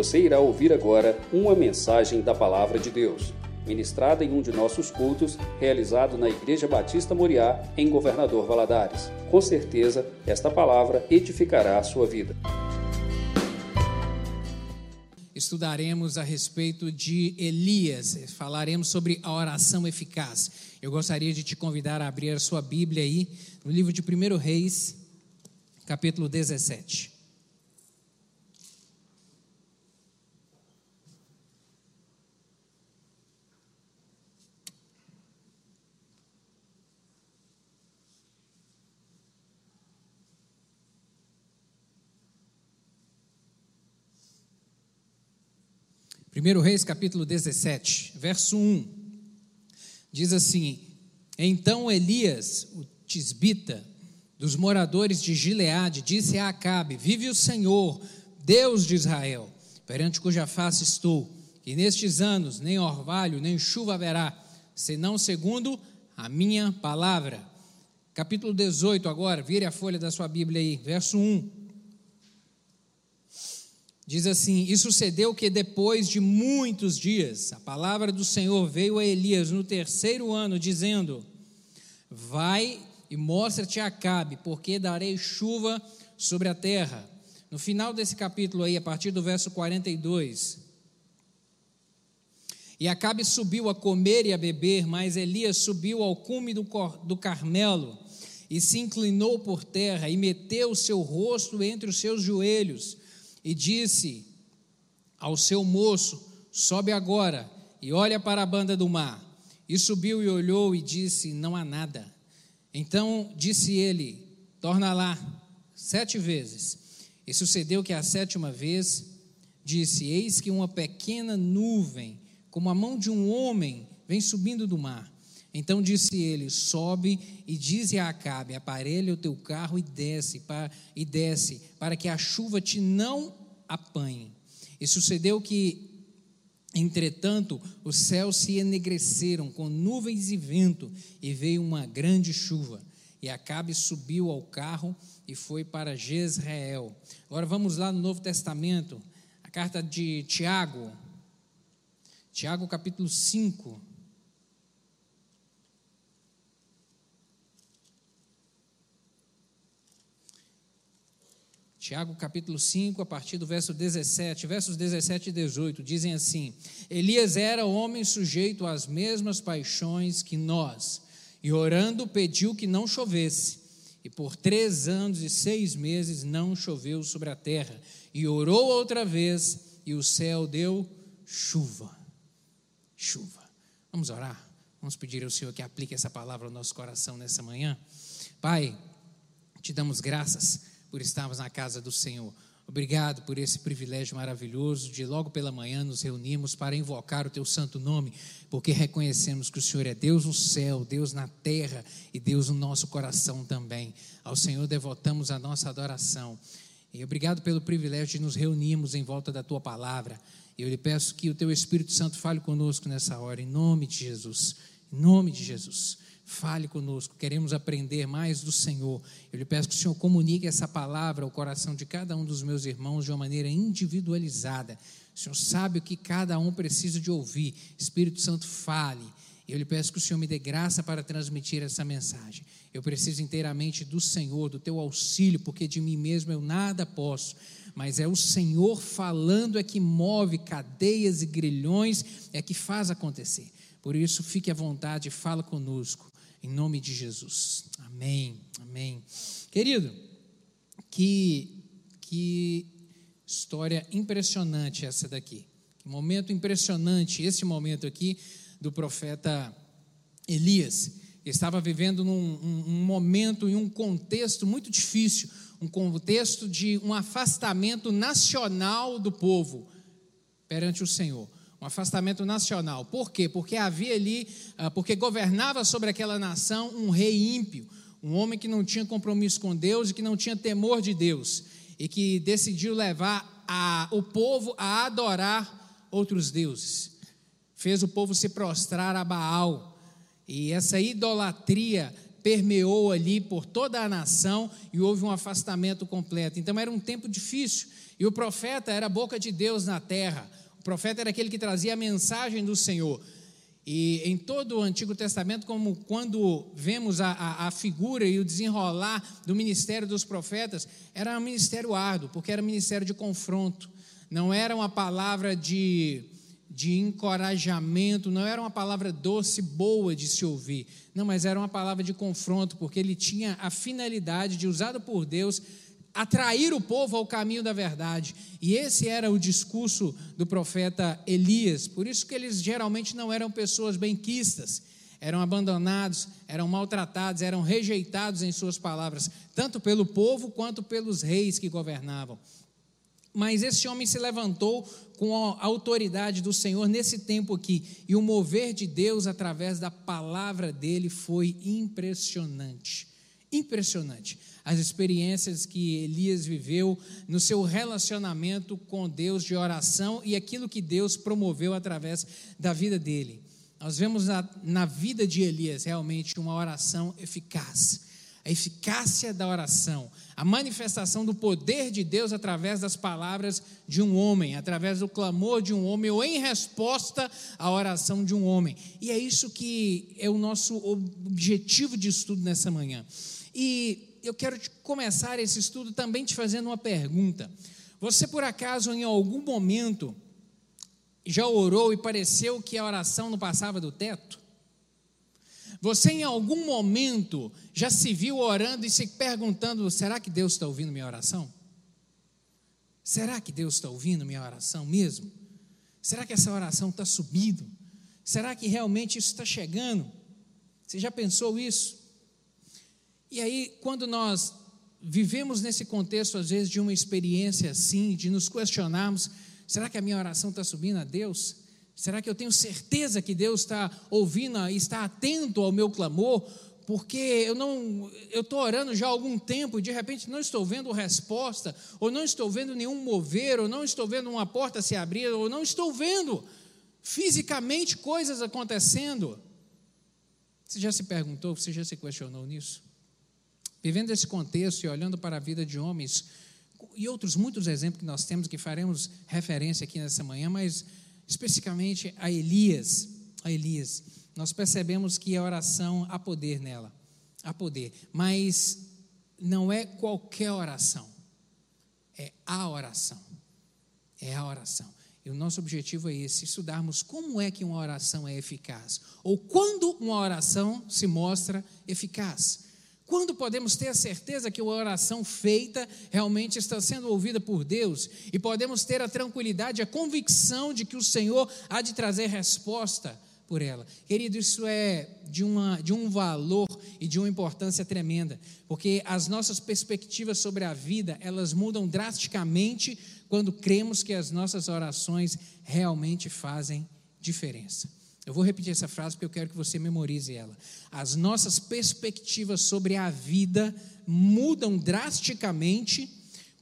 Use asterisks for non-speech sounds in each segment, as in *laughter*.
Você irá ouvir agora uma mensagem da Palavra de Deus, ministrada em um de nossos cultos, realizado na Igreja Batista Moriá, em Governador Valadares. Com certeza, esta palavra edificará a sua vida. Estudaremos a respeito de Elias, falaremos sobre a oração eficaz. Eu gostaria de te convidar a abrir a sua Bíblia aí, no livro de 1 Reis, capítulo 17. Primeiro Reis, capítulo 17, verso 1. Diz assim: Então Elias, o tisbita, dos moradores de Gileade, disse a Acabe: Vive o Senhor, Deus de Israel, perante cuja face estou, que nestes anos nem orvalho nem chuva haverá, senão segundo a minha palavra. Capítulo 18, agora, vire a folha da sua Bíblia aí, verso 1. Diz assim: E sucedeu que depois de muitos dias, a palavra do Senhor veio a Elias no terceiro ano, dizendo: Vai e mostra-te a Acabe, porque darei chuva sobre a terra. No final desse capítulo aí, a partir do verso 42. E Acabe subiu a comer e a beber, mas Elias subiu ao cume do, do Carmelo e se inclinou por terra e meteu o seu rosto entre os seus joelhos e disse ao seu moço: Sobe agora e olha para a banda do mar. E subiu e olhou e disse: Não há nada. Então disse ele: Torna lá sete vezes. E sucedeu que a sétima vez disse: Eis que uma pequena nuvem, como a mão de um homem, vem subindo do mar. Então disse ele: Sobe e dize a Acabe: Aparelha o teu carro e desce, para, e desce, para que a chuva te não apanhe. E sucedeu que, entretanto, os céus se enegreceram com nuvens e vento, e veio uma grande chuva. E Acabe subiu ao carro e foi para Jezreel. Agora vamos lá no Novo Testamento, a carta de Tiago, Tiago capítulo 5. Tiago capítulo 5, a partir do verso 17, versos 17 e 18, dizem assim: Elias era homem sujeito às mesmas paixões que nós, e orando pediu que não chovesse. E por três anos e seis meses não choveu sobre a terra. E orou outra vez, e o céu deu chuva. Chuva. Vamos orar? Vamos pedir ao Senhor que aplique essa palavra ao nosso coração nessa manhã. Pai, te damos graças por estarmos na casa do Senhor. Obrigado por esse privilégio maravilhoso de logo pela manhã nos reunirmos para invocar o teu santo nome, porque reconhecemos que o Senhor é Deus no céu, Deus na terra e Deus no nosso coração também. Ao Senhor devotamos a nossa adoração. E obrigado pelo privilégio de nos reunirmos em volta da tua palavra. Eu lhe peço que o teu Espírito Santo fale conosco nessa hora, em nome de Jesus. Em nome de Jesus. Fale conosco, queremos aprender mais do Senhor. Eu lhe peço que o Senhor comunique essa palavra ao coração de cada um dos meus irmãos de uma maneira individualizada. O Senhor sabe o que cada um precisa de ouvir. Espírito Santo, fale. Eu lhe peço que o Senhor me dê graça para transmitir essa mensagem. Eu preciso inteiramente do Senhor, do teu auxílio, porque de mim mesmo eu nada posso. Mas é o Senhor falando é que move cadeias e grilhões, é que faz acontecer. Por isso, fique à vontade e fala conosco em nome de Jesus. Amém, amém. Querido, que, que história impressionante essa daqui. Que momento impressionante esse momento aqui do profeta Elias. estava vivendo num um, um momento e um contexto muito difícil, um contexto de um afastamento nacional do povo perante o Senhor um afastamento nacional. Por quê? Porque havia ali, ah, porque governava sobre aquela nação um rei ímpio, um homem que não tinha compromisso com Deus e que não tinha temor de Deus, e que decidiu levar a, o povo a adorar outros deuses. Fez o povo se prostrar a Baal, e essa idolatria permeou ali por toda a nação e houve um afastamento completo. Então era um tempo difícil. E o profeta era a boca de Deus na terra. O profeta era aquele que trazia a mensagem do Senhor. E em todo o Antigo Testamento, como quando vemos a, a, a, figura e o desenrolar do ministério dos profetas, era um ministério árduo, porque era um ministério de confronto. Não era uma palavra de de encorajamento, não era uma palavra doce, boa de se ouvir, não, mas era uma palavra de confronto, porque ele tinha a finalidade de, usado por Deus, atrair o povo ao caminho da verdade. E esse era o discurso do profeta Elias. Por isso que eles geralmente não eram pessoas benquistas, eram abandonados, eram maltratados, eram rejeitados em suas palavras, tanto pelo povo quanto pelos reis que governavam. Mas esse homem se levantou com a autoridade do Senhor nesse tempo aqui, e o mover de Deus através da palavra dele foi impressionante. Impressionante. As experiências que Elias viveu no seu relacionamento com Deus de oração e aquilo que Deus promoveu através da vida dele. Nós vemos na, na vida de Elias realmente uma oração eficaz a eficácia da oração, a manifestação do poder de Deus através das palavras de um homem, através do clamor de um homem ou em resposta à oração de um homem. E é isso que é o nosso objetivo de estudo nessa manhã. E eu quero começar esse estudo também te fazendo uma pergunta. Você, por acaso, em algum momento, já orou e pareceu que a oração não passava do teto? Você em algum momento já se viu orando e se perguntando: será que Deus está ouvindo minha oração? Será que Deus está ouvindo minha oração mesmo? Será que essa oração está subindo? Será que realmente isso está chegando? Você já pensou isso? E aí, quando nós vivemos nesse contexto, às vezes, de uma experiência assim, de nos questionarmos: será que a minha oração está subindo a Deus? Será que eu tenho certeza que Deus está ouvindo e está atento ao meu clamor? Porque eu não, eu estou orando já há algum tempo e de repente não estou vendo resposta, ou não estou vendo nenhum mover, ou não estou vendo uma porta se abrir, ou não estou vendo fisicamente coisas acontecendo. Você já se perguntou, você já se questionou nisso? Vivendo esse contexto e olhando para a vida de homens, e outros muitos exemplos que nós temos que faremos referência aqui nessa manhã, mas especificamente a Elias, a Elias, nós percebemos que a oração há poder nela, há poder, mas não é qualquer oração, é a oração, é a oração. E o nosso objetivo é esse: estudarmos como é que uma oração é eficaz, ou quando uma oração se mostra eficaz. Quando podemos ter a certeza que a oração feita realmente está sendo ouvida por Deus e podemos ter a tranquilidade, a convicção de que o Senhor há de trazer resposta por ela. Querido, isso é de, uma, de um valor e de uma importância tremenda, porque as nossas perspectivas sobre a vida, elas mudam drasticamente quando cremos que as nossas orações realmente fazem diferença. Eu vou repetir essa frase porque eu quero que você memorize ela. As nossas perspectivas sobre a vida mudam drasticamente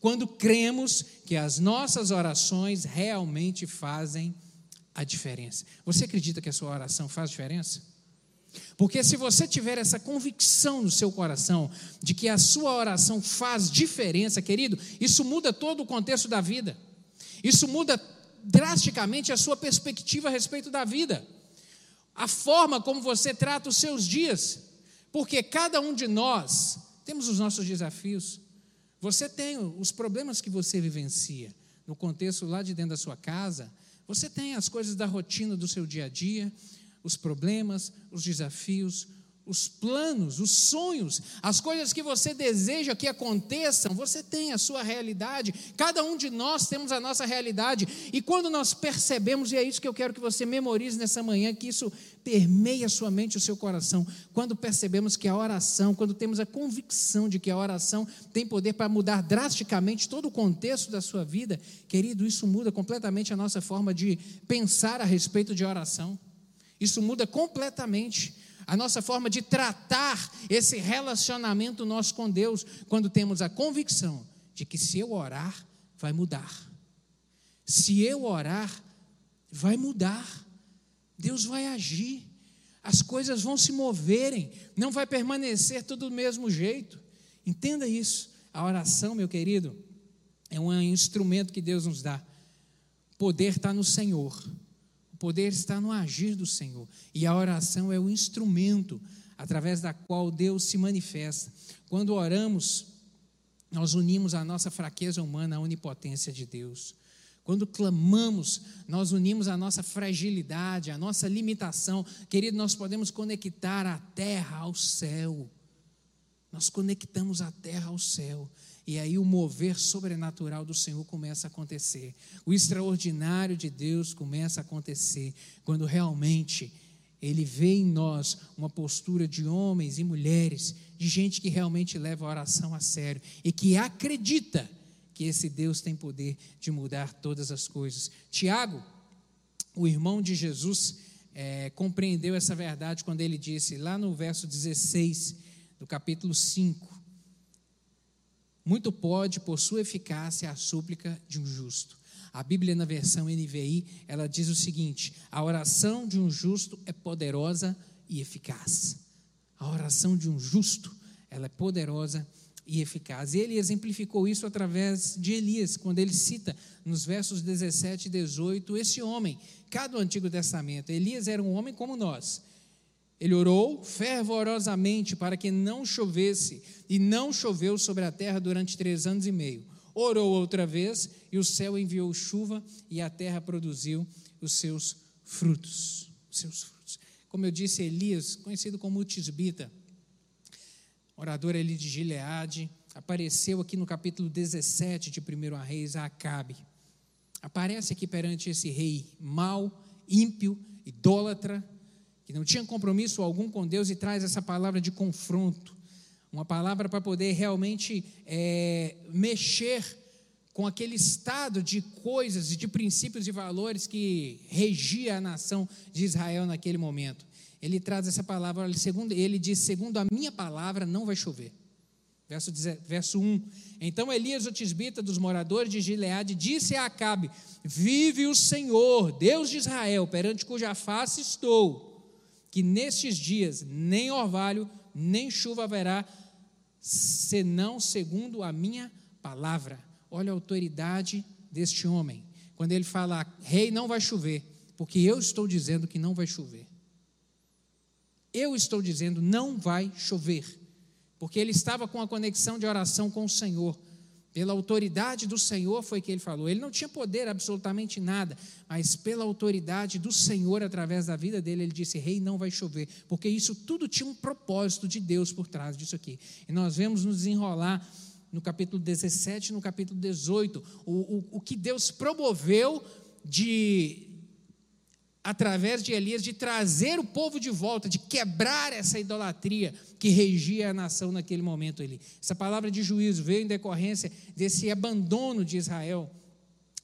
quando cremos que as nossas orações realmente fazem a diferença. Você acredita que a sua oração faz diferença? Porque se você tiver essa convicção no seu coração de que a sua oração faz diferença, querido, isso muda todo o contexto da vida. Isso muda drasticamente a sua perspectiva a respeito da vida a forma como você trata os seus dias, porque cada um de nós temos os nossos desafios. Você tem os problemas que você vivencia no contexto lá de dentro da sua casa, você tem as coisas da rotina do seu dia a dia, os problemas, os desafios, os planos, os sonhos, as coisas que você deseja que aconteçam, você tem a sua realidade, cada um de nós temos a nossa realidade, e quando nós percebemos, e é isso que eu quero que você memorize nessa manhã, que isso permeia sua mente o seu coração, quando percebemos que a oração, quando temos a convicção de que a oração tem poder para mudar drasticamente todo o contexto da sua vida, querido, isso muda completamente a nossa forma de pensar a respeito de oração, isso muda completamente a nossa forma de tratar esse relacionamento nosso com Deus, quando temos a convicção de que se eu orar, vai mudar. Se eu orar, vai mudar. Deus vai agir. as coisas vão se moverem, não vai permanecer tudo do mesmo jeito. Entenda isso. A oração, meu querido, é um instrumento que Deus nos dá. Poder está no Senhor. Poder está no agir do Senhor. E a oração é o instrumento através da qual Deus se manifesta. Quando oramos, nós unimos a nossa fraqueza humana à onipotência de Deus. Quando clamamos, nós unimos a nossa fragilidade, a nossa limitação. Querido, nós podemos conectar a terra ao céu. Nós conectamos a terra ao céu. E aí o mover sobrenatural do Senhor começa a acontecer. O extraordinário de Deus começa a acontecer quando realmente ele vê em nós uma postura de homens e mulheres, de gente que realmente leva a oração a sério e que acredita que esse Deus tem poder de mudar todas as coisas. Tiago, o irmão de Jesus, é, compreendeu essa verdade quando ele disse, lá no verso 16 do capítulo 5, muito pode, por sua eficácia, a súplica de um justo. A Bíblia, na versão NVI, ela diz o seguinte: a oração de um justo é poderosa e eficaz. A oração de um justo, ela é poderosa e eficaz. E ele exemplificou isso através de Elias, quando ele cita nos versos 17 e 18 esse homem, cada do Antigo Testamento. Elias era um homem como nós. Ele orou fervorosamente para que não chovesse, e não choveu sobre a terra durante três anos e meio. Orou outra vez, e o céu enviou chuva, e a terra produziu os seus frutos. Os seus frutos. Como eu disse, Elias, conhecido como Tisbita, orador ali de Gileade, apareceu aqui no capítulo 17 de 1 Reis, a Acabe. Aparece aqui perante esse rei mau, ímpio, idólatra, que não tinha compromisso algum com Deus e traz essa palavra de confronto, uma palavra para poder realmente é, mexer com aquele estado de coisas e de princípios e valores que regia a nação de Israel naquele momento. Ele traz essa palavra, ele, segundo, ele diz: segundo a minha palavra, não vai chover. Verso, verso 1. Então Elias, o tisbita dos moradores de Gileade, disse a Acabe: Vive o Senhor, Deus de Israel, perante cuja face estou que nestes dias nem orvalho, nem chuva haverá, senão segundo a minha palavra. Olha a autoridade deste homem. Quando ele fala, rei, não vai chover, porque eu estou dizendo que não vai chover. Eu estou dizendo, não vai chover, porque ele estava com a conexão de oração com o Senhor. Pela autoridade do Senhor foi que ele falou. Ele não tinha poder absolutamente nada, mas pela autoridade do Senhor através da vida dele, ele disse: Rei, não vai chover, porque isso tudo tinha um propósito de Deus por trás disso aqui. E nós vemos nos desenrolar no capítulo 17 no capítulo 18 o, o, o que Deus promoveu de, através de Elias, de trazer o povo de volta, de quebrar essa idolatria que regia a nação naquele momento ali. Essa palavra de juízo veio em decorrência desse abandono de Israel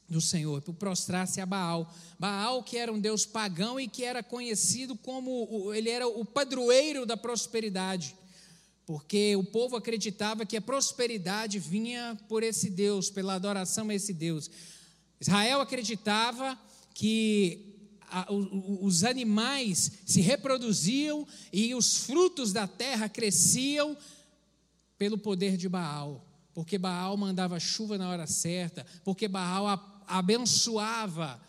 do Senhor, por prostrar-se a Baal. Baal, que era um deus pagão e que era conhecido como, ele era o padroeiro da prosperidade, porque o povo acreditava que a prosperidade vinha por esse Deus, pela adoração a esse Deus. Israel acreditava que os animais se reproduziam e os frutos da terra cresciam pelo poder de Baal, porque Baal mandava chuva na hora certa, porque Baal abençoava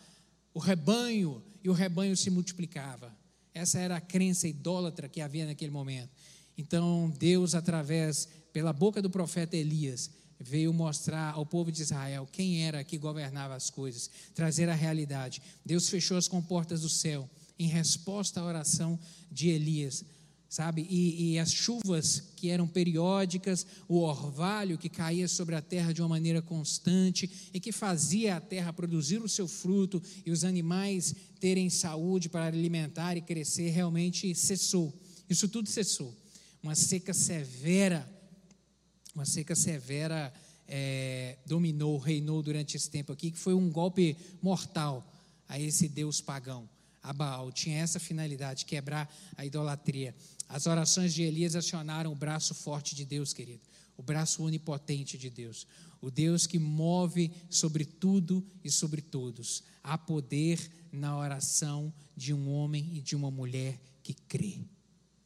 o rebanho e o rebanho se multiplicava. Essa era a crença idólatra que havia naquele momento. Então, Deus, através, pela boca do profeta Elias, veio mostrar ao povo de Israel quem era que governava as coisas, trazer a realidade. Deus fechou as comportas do céu em resposta à oração de Elias, sabe? E, e, as chuvas que eram periódicas, o orvalho que caía sobre a terra de uma maneira constante e que fazia a terra produzir o seu fruto e os animais terem saúde para alimentar e crescer, realmente cessou. Isso tudo cessou. Uma seca severa uma seca severa é, dominou, reinou durante esse tempo aqui, que foi um golpe mortal a esse Deus pagão, a Baal. Tinha essa finalidade, quebrar a idolatria. As orações de Elias acionaram o braço forte de Deus, querido, o braço onipotente de Deus, o Deus que move sobre tudo e sobre todos. Há poder na oração de um homem e de uma mulher que crê.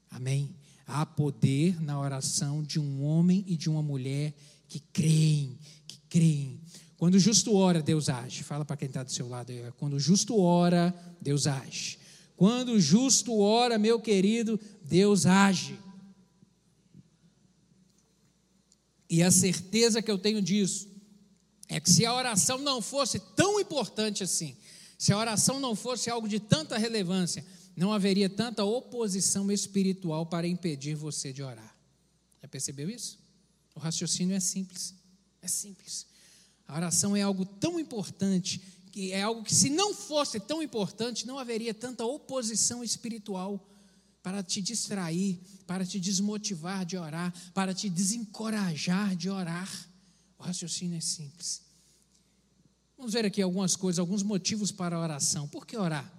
Amém? Há poder na oração de um homem e de uma mulher que creem, que creem. Quando o justo ora, Deus age. Fala para quem está do seu lado. Quando o justo ora, Deus age. Quando o justo ora, meu querido, Deus age. E a certeza que eu tenho disso é que se a oração não fosse tão importante assim, se a oração não fosse algo de tanta relevância, não haveria tanta oposição espiritual para impedir você de orar. Já percebeu isso? O raciocínio é simples. É simples. A oração é algo tão importante, que é algo que, se não fosse tão importante, não haveria tanta oposição espiritual para te distrair, para te desmotivar de orar, para te desencorajar de orar. O raciocínio é simples. Vamos ver aqui algumas coisas, alguns motivos para a oração. Por que orar?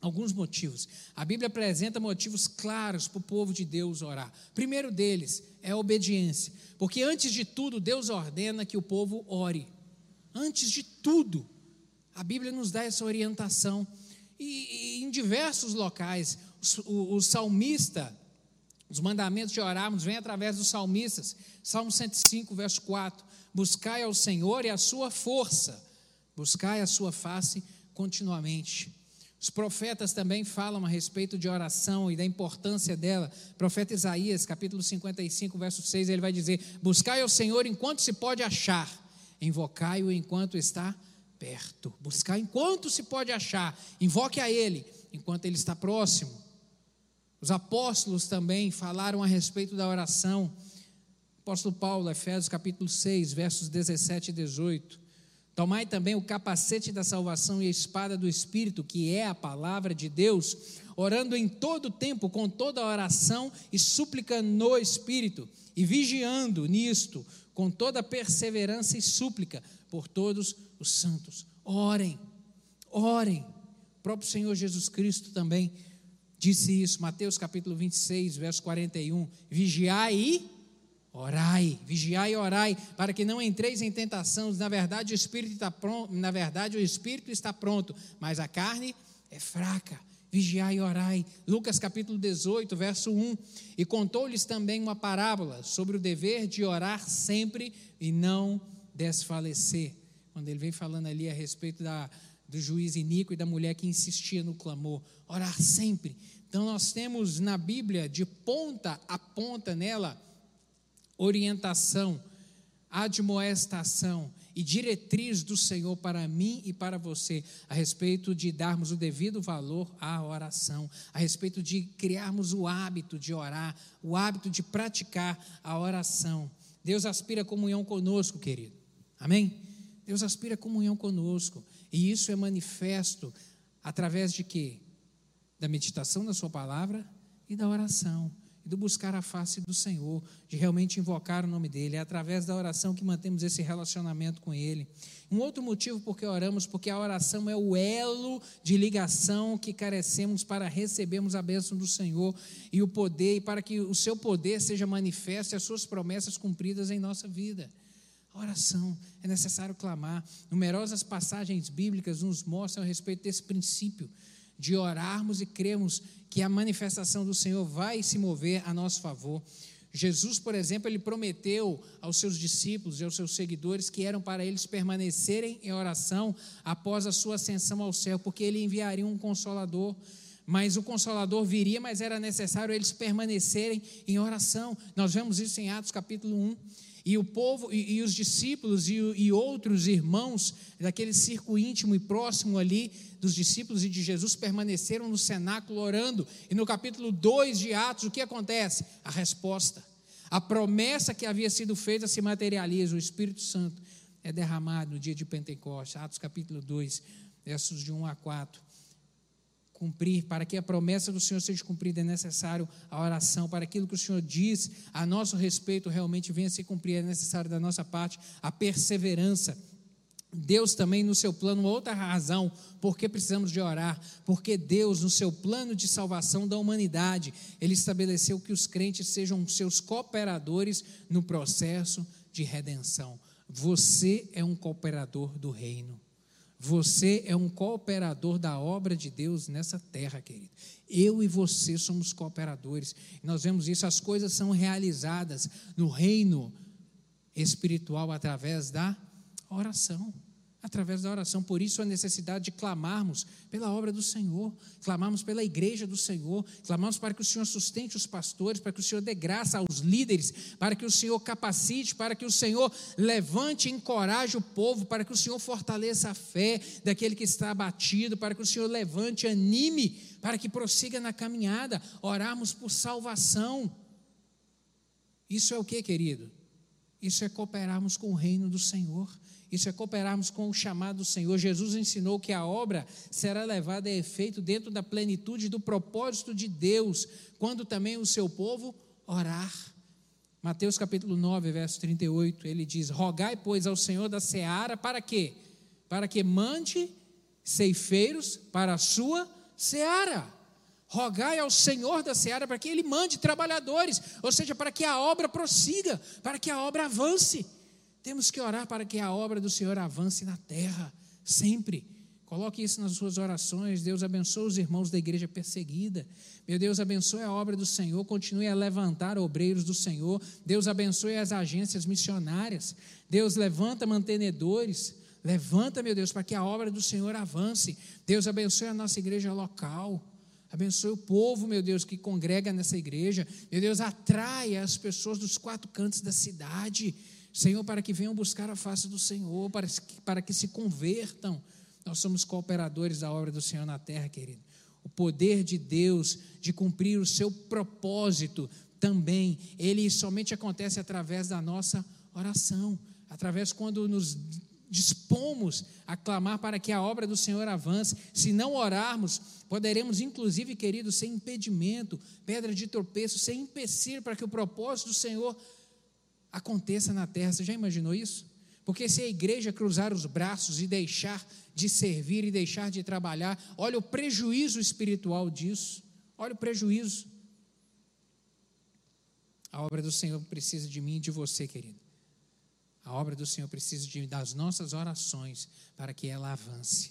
Alguns motivos. A Bíblia apresenta motivos claros para o povo de Deus orar. Primeiro deles é a obediência, porque antes de tudo, Deus ordena que o povo ore. Antes de tudo, a Bíblia nos dá essa orientação. E, e em diversos locais, o, o salmista, os mandamentos de orarmos vêm através dos salmistas. Salmo 105, verso 4: Buscai ao Senhor e a sua força, buscai a sua face continuamente. Os profetas também falam a respeito de oração e da importância dela. O profeta Isaías, capítulo 55, verso 6, ele vai dizer: Buscai ao Senhor enquanto se pode achar, invocai-o enquanto está perto. Buscai enquanto se pode achar, invoque a Ele enquanto Ele está próximo. Os apóstolos também falaram a respeito da oração. apóstolo Paulo, Efésios capítulo 6, versos 17 e 18. Tomai também o capacete da salvação e a espada do Espírito, que é a palavra de Deus, orando em todo tempo, com toda oração e súplica no Espírito, e vigiando nisto, com toda perseverança e súplica por todos os santos. Orem, orem. O próprio Senhor Jesus Cristo também disse isso, Mateus capítulo 26, verso 41. Vigiai e orai, vigiai e orai, para que não entreis em tentação. Na verdade, o espírito está pronto, na verdade, o espírito está pronto, mas a carne é fraca. Vigiai e orai. Lucas capítulo 18, verso 1. E contou-lhes também uma parábola sobre o dever de orar sempre e não desfalecer. Quando ele vem falando ali a respeito da, do juiz iníquo e da mulher que insistia no clamor, orar sempre. Então nós temos na Bíblia, de ponta a ponta nela, orientação, admoestação e diretriz do Senhor para mim e para você a respeito de darmos o devido valor à oração, a respeito de criarmos o hábito de orar, o hábito de praticar a oração. Deus aspira comunhão conosco, querido. Amém? Deus aspira comunhão conosco. E isso é manifesto através de quê? Da meditação da Sua palavra e da oração, e do buscar a face do Senhor, de realmente invocar o nome dEle. É através da oração que mantemos esse relacionamento com Ele. Um outro motivo por que oramos, porque a oração é o elo de ligação que carecemos para recebermos a bênção do Senhor e o poder, e para que o seu poder seja manifesto e as suas promessas cumpridas em nossa vida. Oração, é necessário clamar. Numerosas passagens bíblicas nos mostram a respeito desse princípio de orarmos e cremos que a manifestação do Senhor vai se mover a nosso favor. Jesus, por exemplo, ele prometeu aos seus discípulos e aos seus seguidores que eram para eles permanecerem em oração após a sua ascensão ao céu, porque ele enviaria um consolador. Mas o consolador viria, mas era necessário eles permanecerem em oração. Nós vemos isso em Atos capítulo 1. E o povo, e, e os discípulos e, e, outros irmãos daquele círculo íntimo e próximo ali dos discípulos e de Jesus permaneceram no cenáculo orando. E no capítulo 2 de Atos, o que acontece? A resposta. A promessa que havia sido feita se materializa. O Espírito Santo é derramado no dia de Pentecostes. Atos capítulo 2, versos de 1 a 4 cumprir, para que a promessa do Senhor seja cumprida, é necessário a oração, para aquilo que o Senhor diz a nosso respeito realmente venha a se cumprir, é necessário da nossa parte a perseverança. Deus também no seu plano, outra razão porque precisamos de orar, porque Deus no seu plano de salvação da humanidade, ele estabeleceu que os crentes sejam seus cooperadores no processo de redenção. Você é um cooperador do reino. Você é um cooperador da obra de Deus nessa terra, querido. Eu e você somos cooperadores. Nós vemos isso, as coisas são realizadas no reino espiritual através da oração através da oração. Por isso a necessidade de clamarmos pela obra do Senhor, clamarmos pela igreja do Senhor, clamarmos para que o Senhor sustente os pastores, para que o Senhor dê graça aos líderes, para que o Senhor capacite, para que o Senhor levante e encoraje o povo, para que o Senhor fortaleça a fé daquele que está abatido, para que o Senhor levante, anime, para que prossiga na caminhada, orarmos por salvação. Isso é o que, querido? Isso é cooperarmos com o reino do Senhor. Isso é cooperarmos com o chamado do Senhor. Jesus ensinou que a obra será levada a efeito dentro da plenitude do propósito de Deus, quando também o seu povo orar. Mateus capítulo 9, verso 38, ele diz: Rogai, pois, ao Senhor da seara, para quê? Para que mande ceifeiros para a sua seara. Rogai ao Senhor da seara para que ele mande trabalhadores, ou seja, para que a obra prossiga, para que a obra avance. Temos que orar para que a obra do Senhor avance na terra, sempre. Coloque isso nas suas orações. Deus abençoe os irmãos da igreja perseguida. Meu Deus, abençoe a obra do Senhor. Continue a levantar obreiros do Senhor. Deus abençoe as agências missionárias. Deus levanta mantenedores. Levanta, meu Deus, para que a obra do Senhor avance. Deus abençoe a nossa igreja local. Abençoe o povo, meu Deus, que congrega nessa igreja. Meu Deus, atraia as pessoas dos quatro cantos da cidade. Senhor, para que venham buscar a face do Senhor, para que, para que se convertam. Nós somos cooperadores da obra do Senhor na terra, querido. O poder de Deus de cumprir o seu propósito também, ele somente acontece através da nossa oração, através quando nos dispomos a clamar para que a obra do Senhor avance. Se não orarmos, poderemos, inclusive, querido, ser impedimento, pedra de tropeço, ser empecilho para que o propósito do Senhor aconteça na terra. Você já imaginou isso? Porque se a igreja cruzar os braços e deixar de servir e deixar de trabalhar, olha o prejuízo espiritual disso. Olha o prejuízo. A obra do Senhor precisa de mim e de você, querido. A obra do Senhor precisa de, das nossas orações para que ela avance.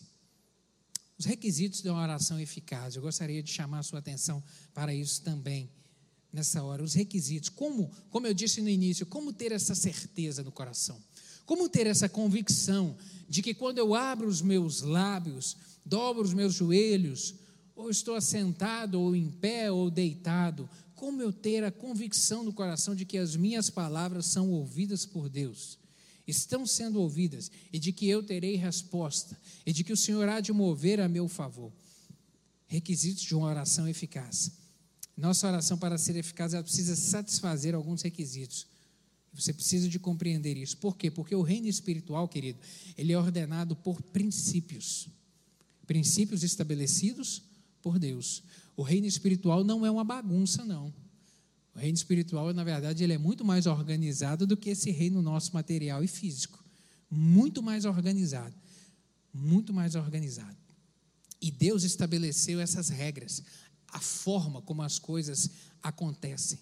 Os requisitos de uma oração eficaz, eu gostaria de chamar a sua atenção para isso também nessa hora, os requisitos. Como, como eu disse no início, como ter essa certeza no coração? Como ter essa convicção de que quando eu abro os meus lábios, dobro os meus joelhos, ou estou assentado, ou em pé, ou deitado, como eu ter a convicção no coração de que as minhas palavras são ouvidas por Deus? Estão sendo ouvidas, e de que eu terei resposta, e de que o Senhor há de mover a meu favor. Requisitos de uma oração eficaz. Nossa oração, para ser eficaz, ela precisa satisfazer alguns requisitos. Você precisa de compreender isso. Por quê? Porque o reino espiritual, querido, ele é ordenado por princípios. Princípios estabelecidos por Deus. O reino espiritual não é uma bagunça, não. O reino espiritual, na verdade, ele é muito mais organizado do que esse reino nosso material e físico. Muito mais organizado. Muito mais organizado. E Deus estabeleceu essas regras a forma como as coisas acontecem.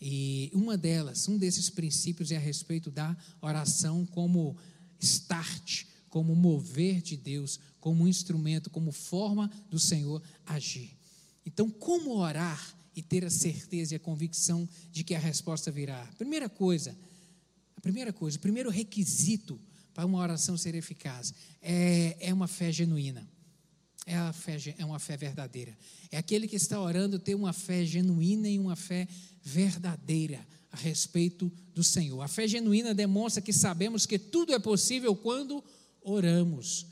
E uma delas, um desses princípios é a respeito da oração como start, como mover de Deus, como instrumento, como forma do Senhor agir. Então, como orar e ter a certeza e a convicção de que a resposta virá? Primeira coisa, a primeira coisa, o primeiro requisito para uma oração ser eficaz é, é uma fé genuína é, a fé, é uma fé verdadeira. É aquele que está orando ter uma fé genuína e uma fé verdadeira a respeito do Senhor. A fé genuína demonstra que sabemos que tudo é possível quando oramos.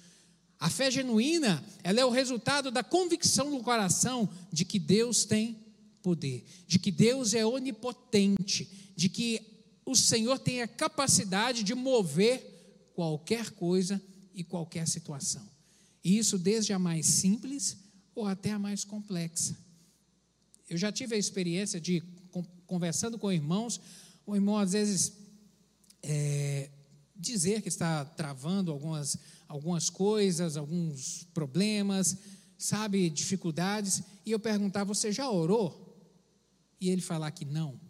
A fé genuína, ela é o resultado da convicção no coração de que Deus tem poder, de que Deus é onipotente, de que o Senhor tem a capacidade de mover qualquer coisa e qualquer situação. E isso desde a mais simples ou até a mais complexa. Eu já tive a experiência de, conversando com irmãos, o irmão às vezes é, dizer que está travando algumas, algumas coisas, alguns problemas, sabe, dificuldades, e eu perguntar: Você já orou? E ele falar que não.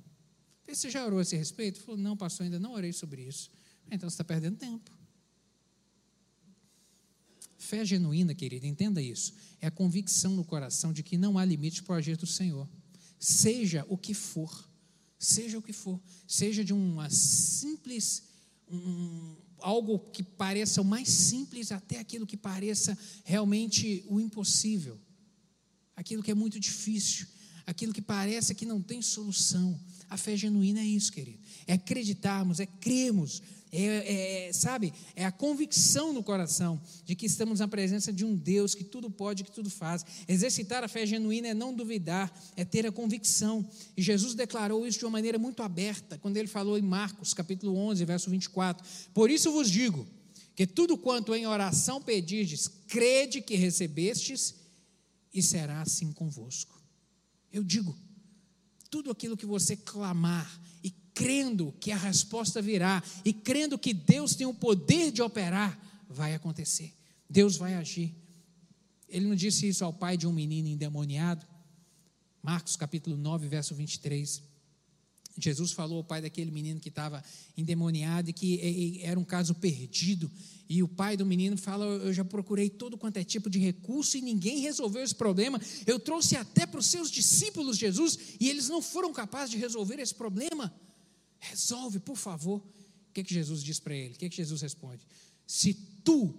Você já orou a esse respeito? Ele falou: Não, pastor, ainda não orei sobre isso. Então você está perdendo tempo. fé genuína, querido, entenda isso, é a convicção no coração de que não há limite para o agir do Senhor. Seja o que for, seja o que for, seja de uma simples, um, algo que pareça o mais simples até aquilo que pareça realmente o impossível, aquilo que é muito difícil, aquilo que parece que não tem solução. A fé genuína é isso, querido. É acreditarmos, é cremos, é, é, sabe, é a convicção no coração de que estamos na presença de um Deus que tudo pode, que tudo faz. Exercitar a fé genuína é não duvidar, é ter a convicção. E Jesus declarou isso de uma maneira muito aberta, quando ele falou em Marcos, capítulo 11, verso 24: Por isso vos digo que tudo quanto em oração pedirdes, crede que recebestes, e será assim convosco. Eu digo, tudo aquilo que você clamar e crendo que a resposta virá e crendo que Deus tem o poder de operar, vai acontecer. Deus vai agir. Ele não disse isso ao pai de um menino endemoniado? Marcos capítulo 9, verso 23. Jesus falou ao pai daquele menino que estava endemoniado e que era um caso perdido. E o pai do menino fala: Eu já procurei todo quanto é tipo de recurso e ninguém resolveu esse problema. Eu trouxe até para os seus discípulos Jesus e eles não foram capazes de resolver esse problema. Resolve, por favor. O que, é que Jesus diz para ele? O que, é que Jesus responde? Se tu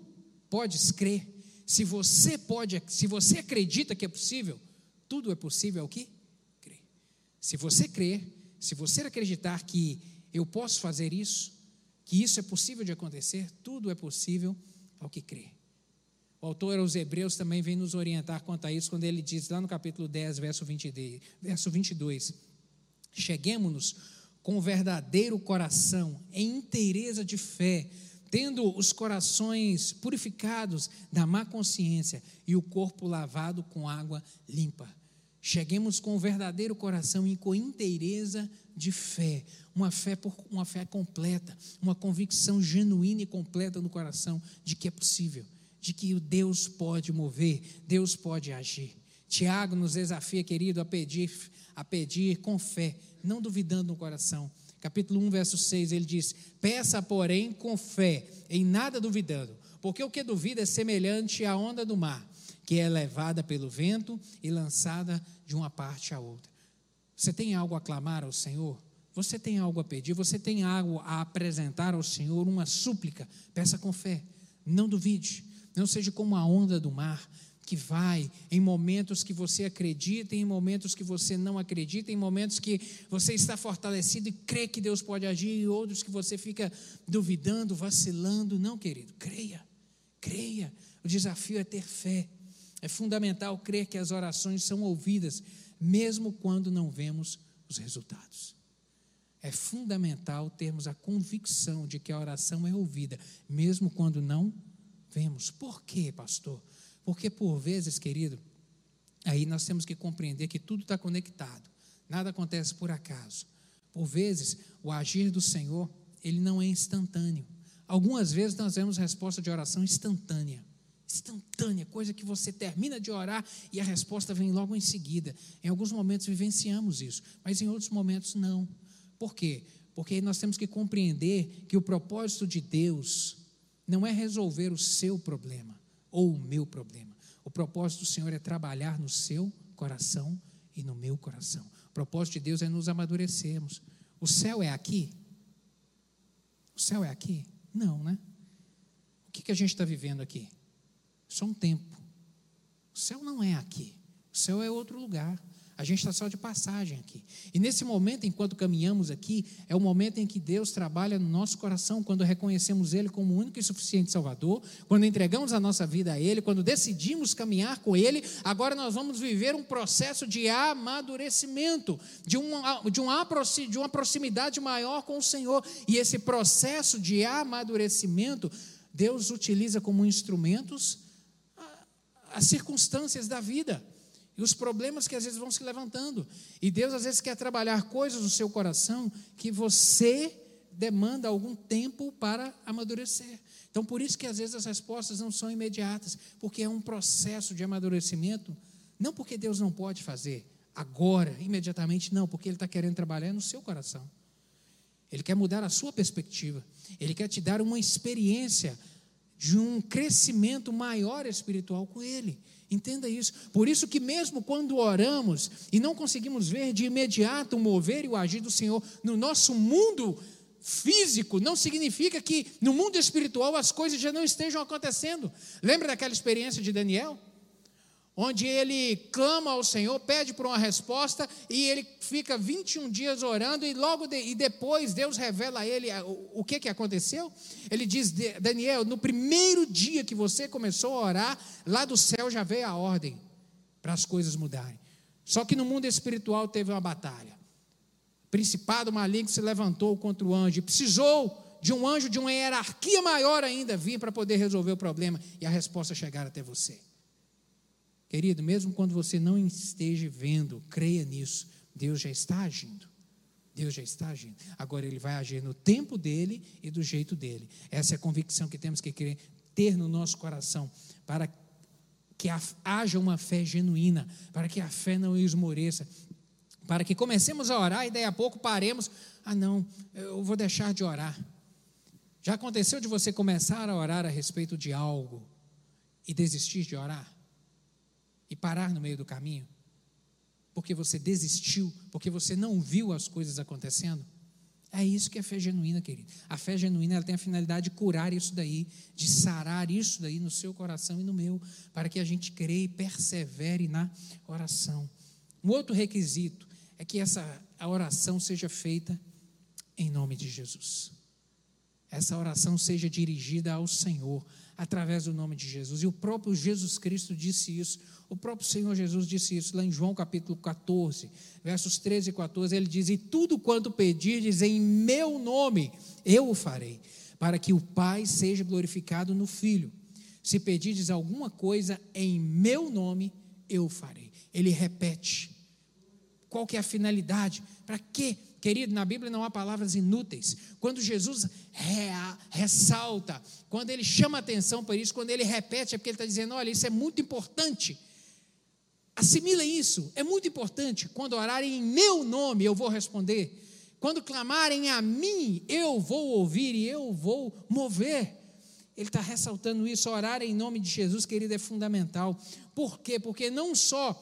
podes crer, se você pode, se você acredita que é possível, tudo é possível ao que? Crer. Se você crer, se você acreditar que eu posso fazer isso, que isso é possível de acontecer, tudo é possível ao que crê. O autor aos Hebreus também vem nos orientar quanto a isso, quando ele diz lá no capítulo 10, verso 22, verso 22 Cheguemos-nos com verdadeiro coração, em inteireza de fé, tendo os corações purificados da má consciência e o corpo lavado com água limpa. Cheguemos com o verdadeiro coração e com inteireza de fé, uma fé por uma fé completa, uma convicção genuína e completa no coração de que é possível, de que Deus pode mover, Deus pode agir. Tiago nos desafia, querido, a pedir, a pedir com fé, não duvidando no coração. Capítulo 1, verso 6, ele diz: Peça, porém, com fé, em nada duvidando, porque o que duvida é semelhante à onda do mar, que é levada pelo vento e lançada de uma parte à outra. Você tem algo a clamar ao Senhor? Você tem algo a pedir? Você tem algo a apresentar ao Senhor? Uma súplica? Peça com fé. Não duvide. Não seja como a onda do mar que vai em momentos que você acredita, em momentos que você não acredita, em momentos que você está fortalecido e crê que Deus pode agir, e outros que você fica duvidando, vacilando. Não, querido, creia, creia. O desafio é ter fé. É fundamental crer que as orações são ouvidas, mesmo quando não vemos os resultados. É fundamental termos a convicção de que a oração é ouvida, mesmo quando não vemos. Por quê, pastor? Porque por vezes, querido, aí nós temos que compreender que tudo está conectado, nada acontece por acaso. Por vezes, o agir do Senhor, ele não é instantâneo. Algumas vezes nós vemos resposta de oração instantânea. Instantânea, coisa que você termina de orar e a resposta vem logo em seguida. Em alguns momentos vivenciamos isso, mas em outros momentos não. Por quê? Porque nós temos que compreender que o propósito de Deus não é resolver o seu problema ou o meu problema. O propósito do Senhor é trabalhar no seu coração e no meu coração. O propósito de Deus é nos amadurecermos. O céu é aqui? O céu é aqui? Não, né? O que, que a gente está vivendo aqui? Só um tempo. O céu não é aqui. O céu é outro lugar. A gente está só de passagem aqui. E nesse momento, enquanto caminhamos aqui, é o momento em que Deus trabalha no nosso coração, quando reconhecemos Ele como o único e suficiente Salvador, quando entregamos a nossa vida a Ele, quando decidimos caminhar com Ele. Agora nós vamos viver um processo de amadurecimento, de uma, de uma, de uma proximidade maior com o Senhor. E esse processo de amadurecimento, Deus utiliza como instrumentos as circunstâncias da vida e os problemas que às vezes vão se levantando. E Deus às vezes quer trabalhar coisas no seu coração que você demanda algum tempo para amadurecer. Então, por isso que às vezes as respostas não são imediatas, porque é um processo de amadurecimento. Não porque Deus não pode fazer agora, imediatamente, não, porque Ele está querendo trabalhar no seu coração. Ele quer mudar a sua perspectiva. Ele quer te dar uma experiência de um crescimento maior espiritual com Ele. Entenda isso. Por isso que mesmo quando oramos e não conseguimos ver de imediato o mover e o agir do Senhor no nosso mundo físico, não significa que no mundo espiritual as coisas já não estejam acontecendo. Lembra daquela experiência de Daniel? Onde ele clama ao Senhor, pede por uma resposta e ele fica 21 dias orando e logo de, e depois Deus revela a ele o, o que, que aconteceu. Ele diz: Daniel, no primeiro dia que você começou a orar, lá do céu já veio a ordem para as coisas mudarem. Só que no mundo espiritual teve uma batalha. O principado maligno se levantou contra o anjo e precisou de um anjo de uma hierarquia maior ainda vir para poder resolver o problema e a resposta chegar até você. Querido, mesmo quando você não esteja vendo, creia nisso. Deus já está agindo. Deus já está agindo. Agora ele vai agir no tempo dele e do jeito dele. Essa é a convicção que temos que ter no nosso coração para que haja uma fé genuína, para que a fé não esmoreça, para que comecemos a orar e daí a pouco paremos. Ah, não, eu vou deixar de orar. Já aconteceu de você começar a orar a respeito de algo e desistir de orar? E parar no meio do caminho? Porque você desistiu, porque você não viu as coisas acontecendo? É isso que é fé genuína, querido. A fé genuína ela tem a finalidade de curar isso daí, de sarar isso daí no seu coração e no meu, para que a gente creia e persevere na oração. Um outro requisito é que essa a oração seja feita em nome de Jesus. Essa oração seja dirigida ao Senhor, através do nome de Jesus. E o próprio Jesus Cristo disse isso. O próprio Senhor Jesus disse isso lá em João capítulo 14, versos 13 e 14. Ele diz: E tudo quanto pedirdes em meu nome, eu o farei, para que o Pai seja glorificado no Filho. Se pedirdes alguma coisa em meu nome, eu o farei. Ele repete. Qual que é a finalidade? Para quê? Querido, na Bíblia não há palavras inúteis. Quando Jesus ressalta, quando ele chama atenção para isso, quando ele repete, é porque ele está dizendo: olha, isso é muito importante. Assimila isso, é muito importante. Quando orarem em meu nome, eu vou responder. Quando clamarem a mim, eu vou ouvir e eu vou mover. Ele está ressaltando isso. Orar em nome de Jesus, querido, é fundamental. Por quê? Porque não só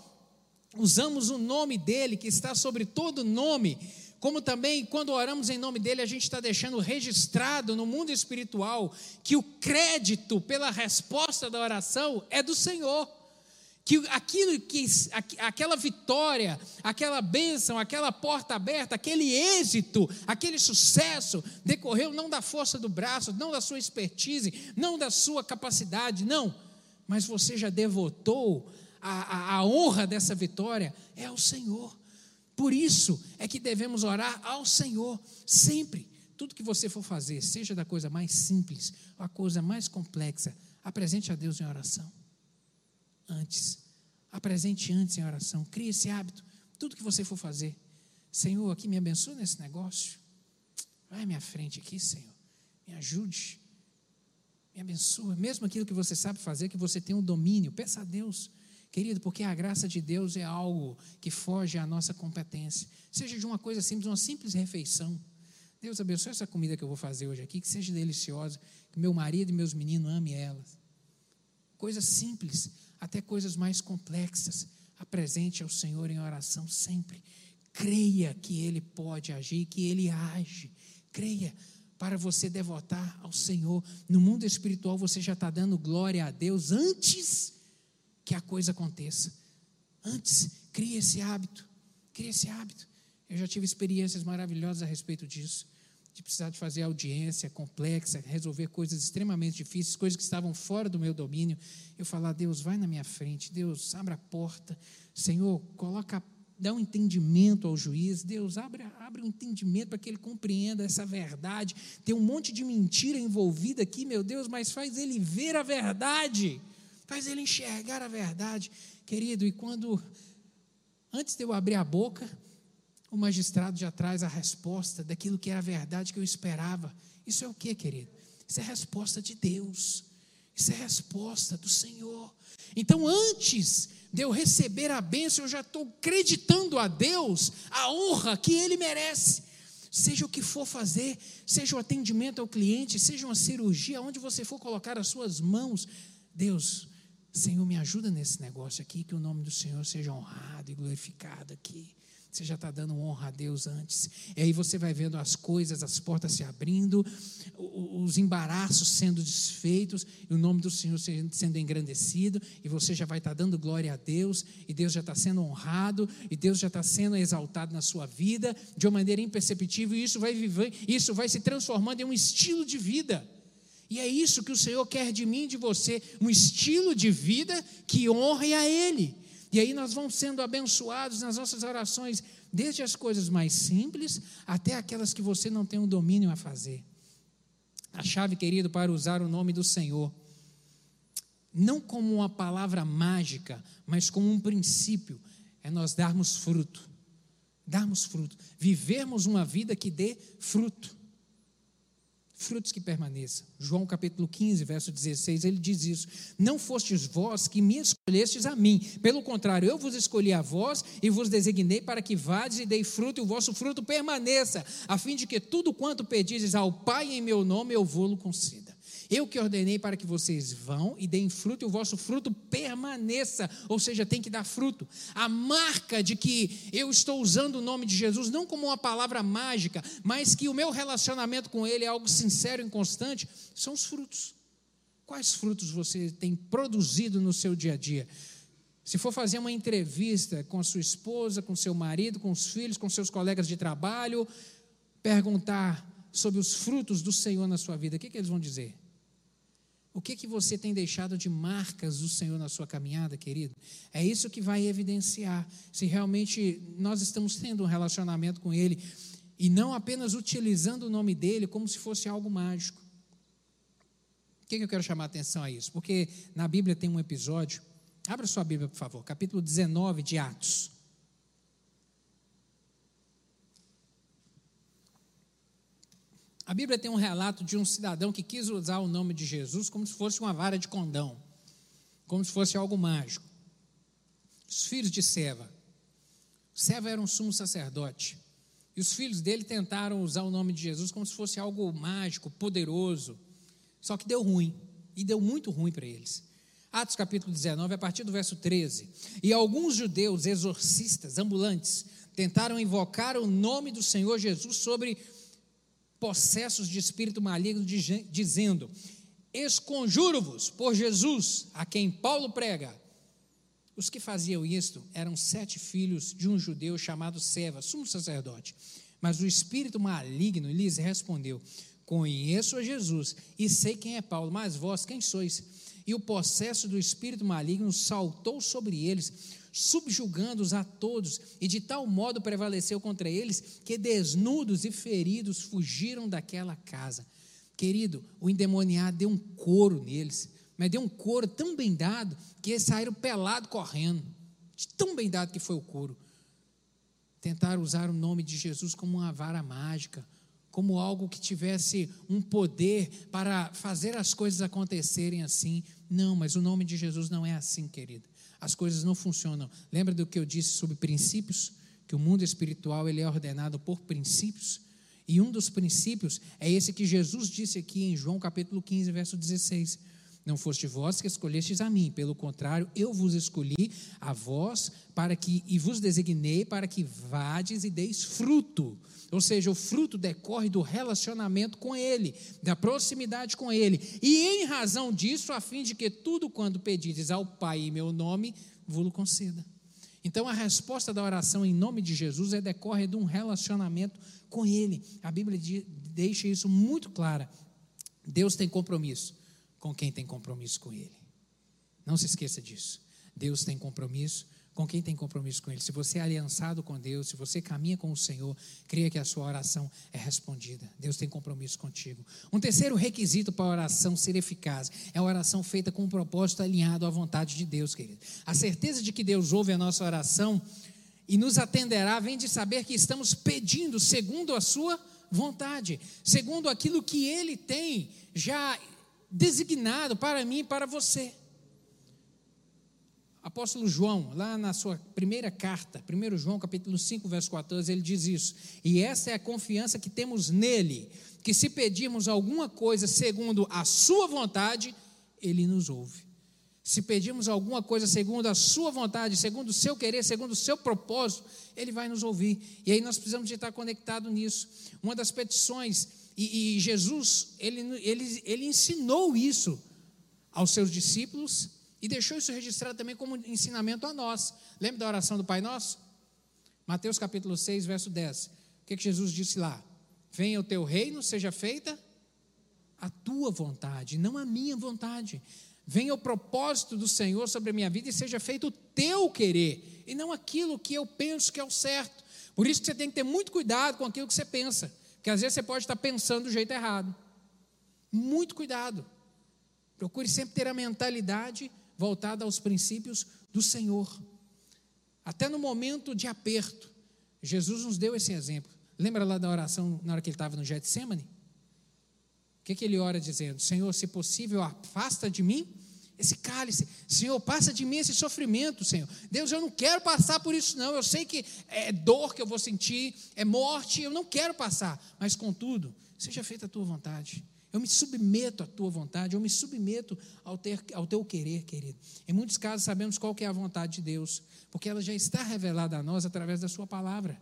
usamos o nome dele, que está sobre todo nome, como também quando oramos em nome dele, a gente está deixando registrado no mundo espiritual que o crédito pela resposta da oração é do Senhor. Que aquilo que aquela vitória, aquela bênção, aquela porta aberta, aquele êxito, aquele sucesso decorreu não da força do braço, não da sua expertise, não da sua capacidade, não, mas você já devotou a, a, a honra dessa vitória é ao Senhor. Por isso é que devemos orar ao Senhor sempre. Tudo que você for fazer, seja da coisa mais simples ou a coisa mais complexa, apresente a Deus em oração. Antes. Apresente antes em oração. Crie esse hábito. Tudo que você for fazer. Senhor, aqui me abençoe nesse negócio. Vai à minha frente aqui, Senhor. Me ajude. Me abençoa. Mesmo aquilo que você sabe fazer, que você tem um domínio. Peça a Deus. Querido, porque a graça de Deus é algo que foge à nossa competência. Seja de uma coisa simples, uma simples refeição. Deus abençoe essa comida que eu vou fazer hoje aqui, que seja deliciosa, que meu marido e meus meninos amem elas. Coisas simples, até coisas mais complexas. Apresente ao Senhor em oração sempre. Creia que Ele pode agir, que Ele age. Creia para você devotar ao Senhor. No mundo espiritual você já está dando glória a Deus antes que a coisa aconteça. Antes, crie esse hábito. Crie esse hábito. Eu já tive experiências maravilhosas a respeito disso. De precisar de fazer audiência complexa, resolver coisas extremamente difíceis, coisas que estavam fora do meu domínio. Eu falar, Deus, vai na minha frente, Deus, abre a porta. Senhor, coloca, dá um entendimento ao juiz. Deus, abre, abre um entendimento para que ele compreenda essa verdade. Tem um monte de mentira envolvida aqui, meu Deus, mas faz ele ver a verdade faz ele enxergar a verdade, querido. E quando, antes de eu abrir a boca, o magistrado já traz a resposta daquilo que era a verdade que eu esperava. Isso é o que, querido? Isso é resposta de Deus. Isso é resposta do Senhor. Então, antes de eu receber a bênção, eu já estou acreditando a Deus a honra que Ele merece. Seja o que for fazer, seja o atendimento ao cliente, seja uma cirurgia, onde você for colocar as suas mãos, Deus, Senhor, me ajuda nesse negócio aqui, que o nome do Senhor seja honrado e glorificado aqui. Você já está dando honra a Deus antes. E aí você vai vendo as coisas, as portas se abrindo, os embaraços sendo desfeitos, e o nome do Senhor sendo engrandecido, e você já vai estar dando glória a Deus, e Deus já está sendo honrado, e Deus já está sendo exaltado na sua vida de uma maneira imperceptível, e isso vai viver, isso vai se transformando em um estilo de vida. E é isso que o Senhor quer de mim de você, um estilo de vida que honre a Ele. E aí nós vamos sendo abençoados nas nossas orações, desde as coisas mais simples até aquelas que você não tem um domínio a fazer. A chave, querido, para usar o nome do Senhor, não como uma palavra mágica, mas como um princípio, é nós darmos fruto. Darmos fruto, vivermos uma vida que dê fruto frutos que permaneçam. João capítulo 15, verso 16, ele diz isso: Não fostes vós que me escolhestes a mim, pelo contrário, eu vos escolhi a vós e vos designei para que vades e dei fruto e o vosso fruto permaneça, a fim de que tudo quanto pedizes ao Pai em meu nome eu vou-lo conceda. Eu que ordenei para que vocês vão e deem fruto e o vosso fruto permaneça, ou seja, tem que dar fruto. A marca de que eu estou usando o nome de Jesus não como uma palavra mágica, mas que o meu relacionamento com Ele é algo sincero e constante, são os frutos. Quais frutos você tem produzido no seu dia a dia? Se for fazer uma entrevista com a sua esposa, com seu marido, com os filhos, com seus colegas de trabalho, perguntar sobre os frutos do Senhor na sua vida, o que, que eles vão dizer? O que que você tem deixado de marcas do Senhor na sua caminhada, querido? É isso que vai evidenciar se realmente nós estamos tendo um relacionamento com Ele e não apenas utilizando o nome dele como se fosse algo mágico. Por que, que eu quero chamar a atenção a isso? Porque na Bíblia tem um episódio. Abra sua Bíblia, por favor, capítulo 19 de Atos. A Bíblia tem um relato de um cidadão que quis usar o nome de Jesus como se fosse uma vara de condão, como se fosse algo mágico. Os filhos de Seva. Seva era um sumo sacerdote. E os filhos dele tentaram usar o nome de Jesus como se fosse algo mágico, poderoso. Só que deu ruim. E deu muito ruim para eles. Atos capítulo 19, a partir do verso 13. E alguns judeus exorcistas, ambulantes, tentaram invocar o nome do Senhor Jesus sobre possessos de espírito maligno, dizendo: Esconjuro-vos por Jesus, a quem Paulo prega. Os que faziam isto eram sete filhos de um judeu chamado Seva, sumo sacerdote. Mas o espírito maligno lhes respondeu: Conheço a Jesus e sei quem é Paulo, mas vós quem sois? E o possesso do espírito maligno saltou sobre eles subjugando-os a todos, e de tal modo prevaleceu contra eles que desnudos e feridos fugiram daquela casa. Querido, o endemoniado deu um couro neles, mas deu um couro tão bem dado que eles saíram pelado correndo, de tão bem dado que foi o couro. Tentaram usar o nome de Jesus como uma vara mágica, como algo que tivesse um poder para fazer as coisas acontecerem assim. Não, mas o nome de Jesus não é assim, querido as coisas não funcionam. Lembra do que eu disse sobre princípios? Que o mundo espiritual ele é ordenado por princípios. E um dos princípios é esse que Jesus disse aqui em João capítulo 15, verso 16. Não foste vós que escolhestes a mim, pelo contrário, eu vos escolhi a vós para que e vos designei para que vades e deis fruto. Ou seja, o fruto decorre do relacionamento com ele, da proximidade com ele. E em razão disso, a fim de que tudo quando pedides ao Pai em meu nome, vos conceda. Então a resposta da oração em nome de Jesus é decorre de um relacionamento com ele. A Bíblia deixa isso muito clara. Deus tem compromisso com quem tem compromisso com Ele. Não se esqueça disso. Deus tem compromisso com quem tem compromisso com Ele. Se você é aliançado com Deus, se você caminha com o Senhor, creia que a sua oração é respondida. Deus tem compromisso contigo. Um terceiro requisito para a oração ser eficaz é a oração feita com um propósito alinhado à vontade de Deus, querido. A certeza de que Deus ouve a nossa oração e nos atenderá vem de saber que estamos pedindo segundo a sua vontade, segundo aquilo que Ele tem já designado para mim e para você. apóstolo João, lá na sua primeira carta, 1 João capítulo 5, verso 14, ele diz isso. E essa é a confiança que temos nele, que se pedirmos alguma coisa segundo a sua vontade, ele nos ouve. Se pedirmos alguma coisa segundo a sua vontade, segundo o seu querer, segundo o seu propósito, ele vai nos ouvir. E aí nós precisamos de estar conectado nisso. Uma das petições, e, e Jesus, ele, ele, ele ensinou isso aos seus discípulos e deixou isso registrado também como ensinamento a nós. Lembra da oração do Pai Nosso? Mateus capítulo 6, verso 10. O que, que Jesus disse lá? Venha o teu reino, seja feita a tua vontade, não a minha vontade. Venha o propósito do Senhor sobre a minha vida e seja feito o teu querer, e não aquilo que eu penso que é o certo. Por isso que você tem que ter muito cuidado com aquilo que você pensa, porque às vezes você pode estar pensando do jeito errado. Muito cuidado. Procure sempre ter a mentalidade voltada aos princípios do Senhor. Até no momento de aperto, Jesus nos deu esse exemplo. Lembra lá da oração na hora que ele estava no Getsemane? O que, que ele ora dizendo? Senhor, se possível, afasta de mim esse cálice. Senhor, passa de mim esse sofrimento, Senhor. Deus, eu não quero passar por isso, não. Eu sei que é dor que eu vou sentir, é morte, eu não quero passar. Mas, contudo, seja feita a tua vontade. Eu me submeto à tua vontade, eu me submeto ao, ter, ao teu querer, querido. Em muitos casos sabemos qual que é a vontade de Deus, porque ela já está revelada a nós através da sua palavra.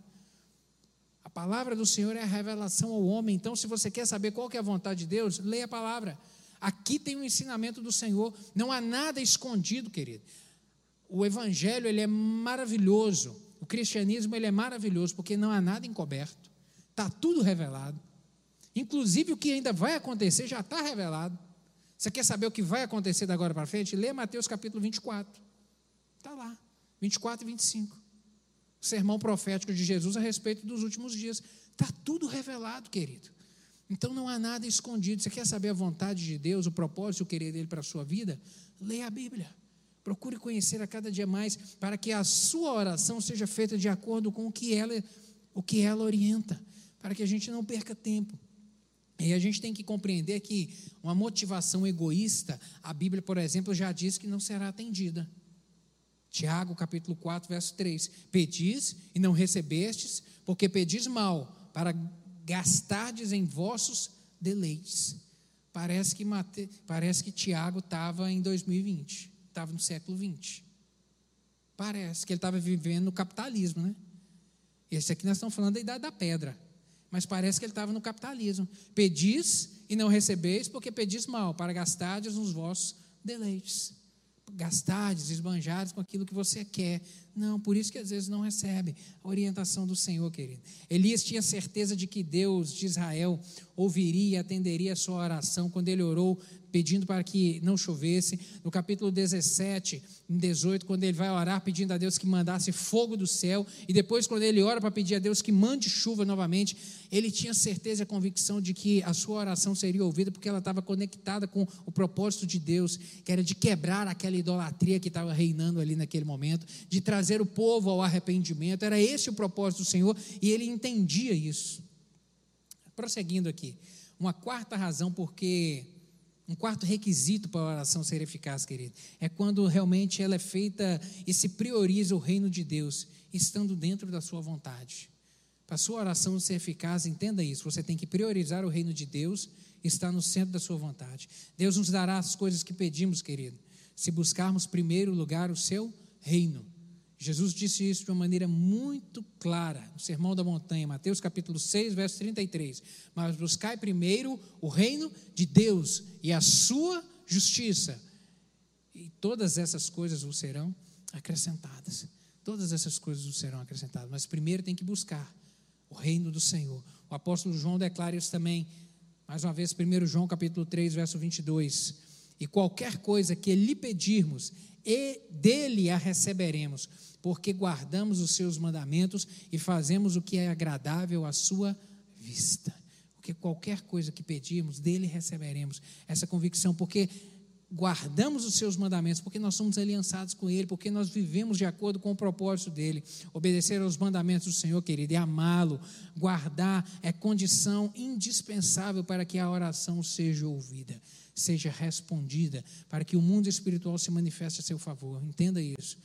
A palavra do Senhor é a revelação ao homem. Então, se você quer saber qual que é a vontade de Deus, leia a palavra. Aqui tem um ensinamento do Senhor. Não há nada escondido, querido. O evangelho ele é maravilhoso. O cristianismo ele é maravilhoso porque não há nada encoberto. Está tudo revelado. Inclusive o que ainda vai acontecer já está revelado. Você quer saber o que vai acontecer da agora para frente? Lê Mateus capítulo 24. Está lá. 24 e 25 o sermão profético de Jesus a respeito dos últimos dias. Está tudo revelado, querido. Então não há nada escondido. Você quer saber a vontade de Deus, o propósito, o querer dele para a sua vida? Leia a Bíblia. Procure conhecer a cada dia mais, para que a sua oração seja feita de acordo com o que ela, o que ela orienta, para que a gente não perca tempo. E a gente tem que compreender que uma motivação egoísta, a Bíblia, por exemplo, já diz que não será atendida. Tiago capítulo 4, verso 3: Pedis e não recebestes, porque pedis mal, para gastardes em vossos deleites. Parece que, Mate... Parece que Tiago estava em 2020, estava no século 20. Parece que ele estava vivendo no capitalismo, né? Esse aqui nós estamos falando da idade da pedra. Mas parece que ele estava no capitalismo. Pedis e não recebeis, porque pedis mal, para gastardes nos vossos deleites gastardes, esbanjares com aquilo que você quer. Não, por isso que às vezes não recebe a orientação do Senhor, querido. Elias tinha certeza de que Deus de Israel ouviria e atenderia a sua oração quando ele orou pedindo para que não chovesse. No capítulo 17, em 18, quando ele vai orar pedindo a Deus que mandasse fogo do céu, e depois, quando ele ora para pedir a Deus que mande chuva novamente, ele tinha certeza e convicção de que a sua oração seria ouvida, porque ela estava conectada com o propósito de Deus, que era de quebrar aquela idolatria que estava reinando ali naquele momento, de trazer o povo ao arrependimento. Era esse o propósito do Senhor, e ele entendia isso. Prosseguindo aqui, uma quarta razão porque um quarto requisito para a oração ser eficaz, querido, é quando realmente ela é feita e se prioriza o reino de Deus, estando dentro da sua vontade. Para a sua oração ser eficaz, entenda isso, você tem que priorizar o reino de Deus, estar no centro da sua vontade. Deus nos dará as coisas que pedimos, querido, se buscarmos primeiro lugar o seu reino. Jesus disse isso de uma maneira muito clara no Sermão da Montanha, Mateus capítulo 6, verso 33. Mas buscai primeiro o reino de Deus e a sua justiça, e todas essas coisas vos serão acrescentadas. Todas essas coisas vos serão acrescentadas, mas primeiro tem que buscar o reino do Senhor. O apóstolo João declara isso também, mais uma vez, 1 João capítulo 3, verso 22. E qualquer coisa que lhe pedirmos, e dele a receberemos porque guardamos os seus mandamentos e fazemos o que é agradável à sua vista. Porque qualquer coisa que pedirmos, dele receberemos essa convicção, porque guardamos os seus mandamentos, porque nós somos aliançados com Ele, porque nós vivemos de acordo com o propósito dele. Obedecer aos mandamentos do Senhor, querido, e amá-lo, guardar é condição indispensável para que a oração seja ouvida, seja respondida, para que o mundo espiritual se manifeste a seu favor. Entenda isso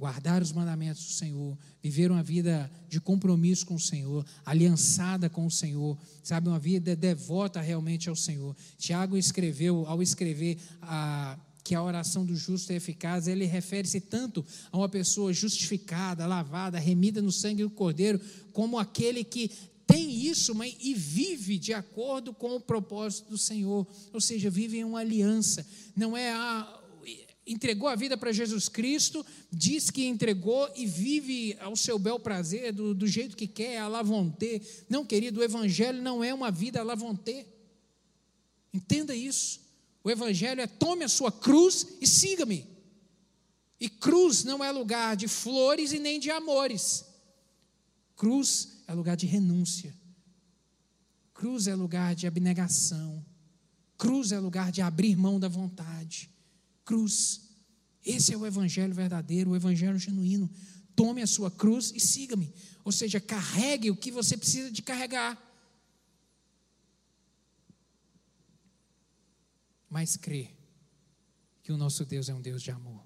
guardar os mandamentos do Senhor, viver uma vida de compromisso com o Senhor, aliançada com o Senhor, sabe, uma vida devota realmente ao Senhor. Tiago escreveu, ao escrever a que a oração do justo é eficaz, ele refere-se tanto a uma pessoa justificada, lavada, remida no sangue do Cordeiro, como aquele que tem isso mas, e vive de acordo com o propósito do Senhor, ou seja, vive em uma aliança. Não é a, entregou a vida para Jesus Cristo, diz que entregou e vive ao seu bel prazer, do, do jeito que quer, a lavonté. Não, querido, o Evangelho não é uma vida a lavonté. Entenda isso. O Evangelho é tome a sua cruz e siga-me. E cruz não é lugar de flores e nem de amores. Cruz é lugar de renúncia. Cruz é lugar de abnegação. Cruz é lugar de abrir mão da vontade cruz. Esse é o evangelho verdadeiro, o evangelho genuíno. Tome a sua cruz e siga-me. Ou seja, carregue o que você precisa de carregar. Mas crê que o nosso Deus é um Deus de amor,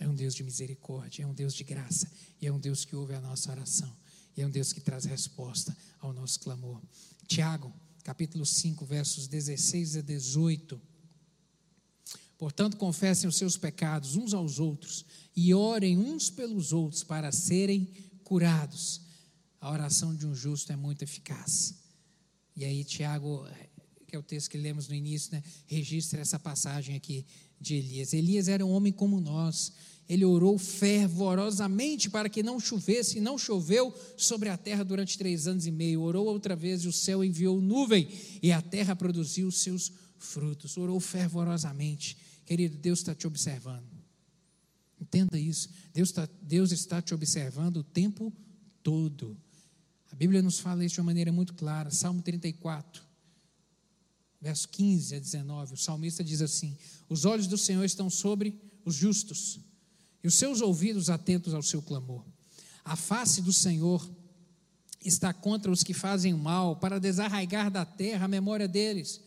é um Deus de misericórdia, é um Deus de graça, e é um Deus que ouve a nossa oração, e é um Deus que traz resposta ao nosso clamor. Tiago, capítulo 5, versos 16 a 18. Portanto, confessem os seus pecados uns aos outros e orem uns pelos outros para serem curados. A oração de um justo é muito eficaz. E aí, Tiago, que é o texto que lemos no início, né, registra essa passagem aqui de Elias. Elias era um homem como nós. Ele orou fervorosamente para que não chovesse, e não choveu sobre a terra durante três anos e meio. Orou outra vez e o céu enviou nuvem, e a terra produziu seus frutos. Orou fervorosamente. Querido, Deus está te observando. Entenda isso. Deus está, Deus está te observando o tempo todo. A Bíblia nos fala isso de uma maneira muito clara. Salmo 34, verso 15 a 19. O salmista diz assim: Os olhos do Senhor estão sobre os justos, e os seus ouvidos atentos ao seu clamor. A face do Senhor está contra os que fazem mal, para desarraigar da terra a memória deles.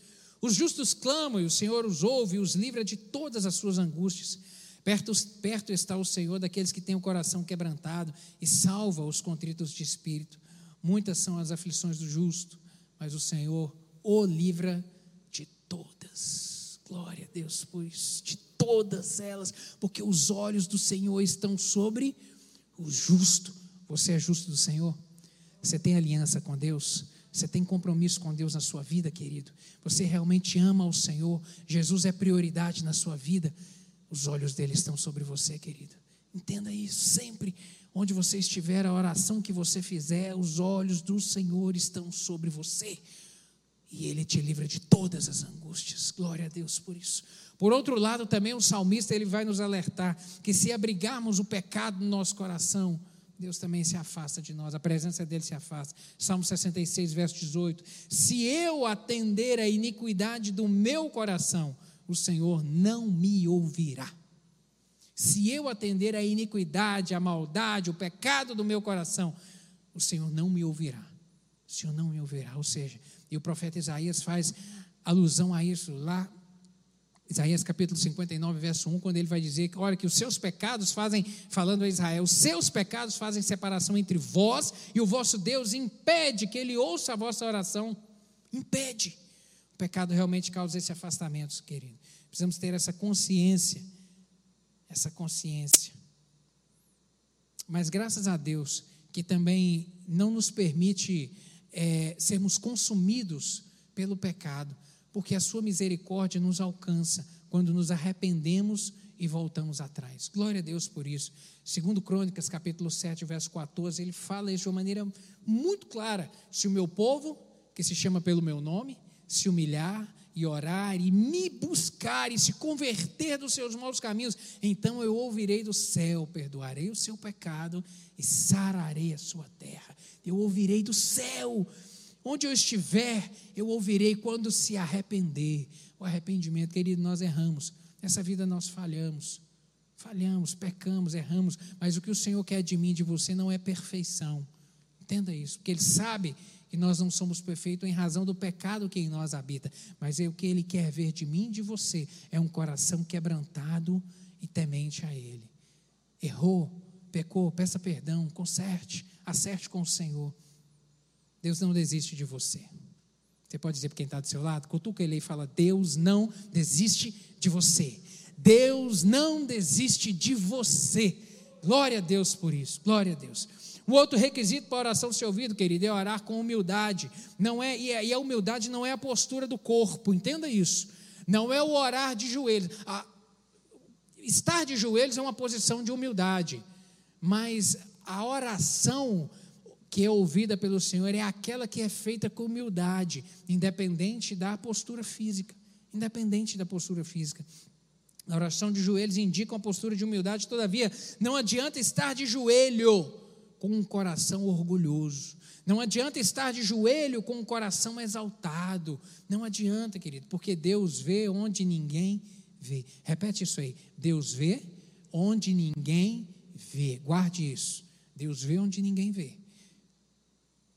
Os justos clamam e o Senhor os ouve e os livra de todas as suas angústias. Perto, perto está o Senhor daqueles que têm o coração quebrantado e salva os contritos de espírito. Muitas são as aflições do justo, mas o Senhor o livra de todas. Glória a Deus por isso, de todas elas, porque os olhos do Senhor estão sobre o justo. Você é justo do Senhor? Você tem aliança com Deus? Você tem compromisso com Deus na sua vida, querido? Você realmente ama o Senhor? Jesus é prioridade na sua vida? Os olhos dele estão sobre você, querido. Entenda isso. Sempre onde você estiver, a oração que você fizer, os olhos do Senhor estão sobre você. E ele te livra de todas as angústias. Glória a Deus por isso. Por outro lado, também o salmista ele vai nos alertar que se abrigarmos o pecado no nosso coração, Deus também se afasta de nós, a presença dele se afasta. Salmo 66, verso 18: Se eu atender a iniquidade do meu coração, o Senhor não me ouvirá. Se eu atender a iniquidade, a maldade, o pecado do meu coração, o Senhor não me ouvirá. O Senhor não me ouvirá. Ou seja, e o profeta Isaías faz alusão a isso lá Isaías capítulo 59, verso 1, quando ele vai dizer que, olha, que os seus pecados fazem, falando a Israel, os seus pecados fazem separação entre vós e o vosso Deus impede que ele ouça a vossa oração. Impede. O pecado realmente causa esse afastamento, querido. Precisamos ter essa consciência, essa consciência. Mas graças a Deus, que também não nos permite é, sermos consumidos pelo pecado porque a sua misericórdia nos alcança quando nos arrependemos e voltamos atrás. Glória a Deus por isso. Segundo Crônicas, capítulo 7, verso 14, ele fala isso de uma maneira muito clara. Se o meu povo, que se chama pelo meu nome, se humilhar e orar e me buscar e se converter dos seus maus caminhos, então eu ouvirei do céu, perdoarei o seu pecado e sararei a sua terra. Eu ouvirei do céu Onde eu estiver, eu ouvirei quando se arrepender. O arrependimento, querido, nós erramos. Nessa vida nós falhamos. Falhamos, pecamos, erramos, mas o que o Senhor quer de mim de você não é perfeição. Entenda isso, porque Ele sabe que nós não somos perfeitos em razão do pecado que em nós habita, mas é o que Ele quer ver de mim de você é um coração quebrantado e temente a Ele. Errou, pecou, peça perdão, conserte, acerte com o Senhor. Deus não desiste de você. Você pode dizer para quem está do seu lado, cutuca ele e fala: Deus não desiste de você. Deus não desiste de você. Glória a Deus por isso. Glória a Deus. O outro requisito para a oração ser ouvida, querido, é orar com humildade. Não é e a humildade não é a postura do corpo. Entenda isso. Não é o orar de joelhos. A, estar de joelhos é uma posição de humildade, mas a oração que é ouvida pelo Senhor é aquela que é feita com humildade, independente da postura física. Independente da postura física. A oração de joelhos indica uma postura de humildade, todavia, não adianta estar de joelho com um coração orgulhoso. Não adianta estar de joelho com um coração exaltado. Não adianta, querido, porque Deus vê onde ninguém vê. Repete isso aí. Deus vê onde ninguém vê. Guarde isso. Deus vê onde ninguém vê.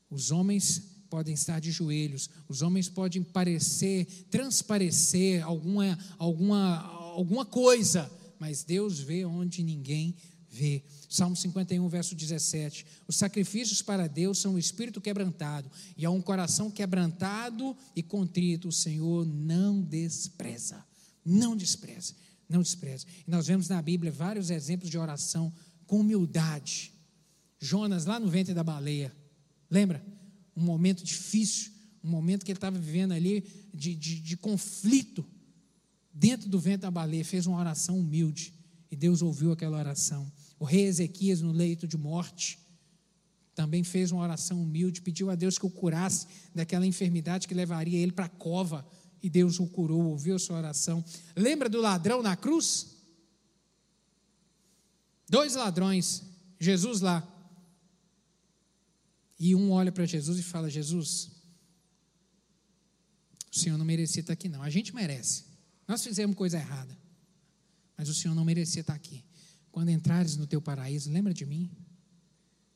Os homens podem estar de joelhos, os homens podem parecer, transparecer alguma, alguma, alguma coisa, mas Deus vê onde ninguém vê. Salmo 51, verso 17. Os sacrifícios para Deus são o espírito quebrantado, e a um coração quebrantado e contrito, o Senhor não despreza. Não despreza, não despreza. E nós vemos na Bíblia vários exemplos de oração com humildade. Jonas, lá no ventre da baleia, Lembra? Um momento difícil, um momento que ele estava vivendo ali de, de, de conflito. Dentro do vento da baleia, fez uma oração humilde. E Deus ouviu aquela oração. O rei Ezequias, no leito de morte, também fez uma oração humilde, pediu a Deus que o curasse daquela enfermidade que levaria ele para a cova. E Deus o curou, ouviu a sua oração. Lembra do ladrão na cruz? Dois ladrões, Jesus lá, e um olha para Jesus e fala: Jesus, o Senhor não merecia estar aqui, não. A gente merece. Nós fizemos coisa errada. Mas o Senhor não merecia estar aqui. Quando entrares no teu paraíso, lembra de mim?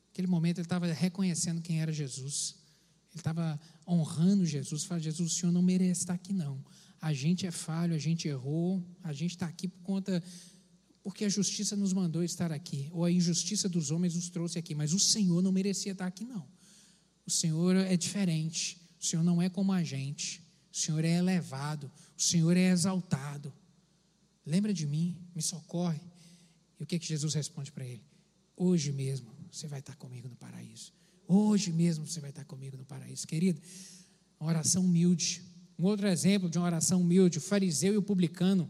Naquele momento ele estava reconhecendo quem era Jesus. Ele estava honrando Jesus. Fala, Jesus, o Senhor não merece estar aqui, não. A gente é falho, a gente errou, a gente está aqui por conta porque a justiça nos mandou estar aqui, ou a injustiça dos homens nos trouxe aqui, mas o Senhor não merecia estar aqui, não. O Senhor é diferente, o Senhor não é como a gente, o Senhor é elevado, o Senhor é exaltado. Lembra de mim, me socorre. E o que, que Jesus responde para ele? Hoje mesmo você vai estar comigo no paraíso. Hoje mesmo você vai estar comigo no paraíso. Querido, uma oração humilde. Um outro exemplo de uma oração humilde, o fariseu e o publicano.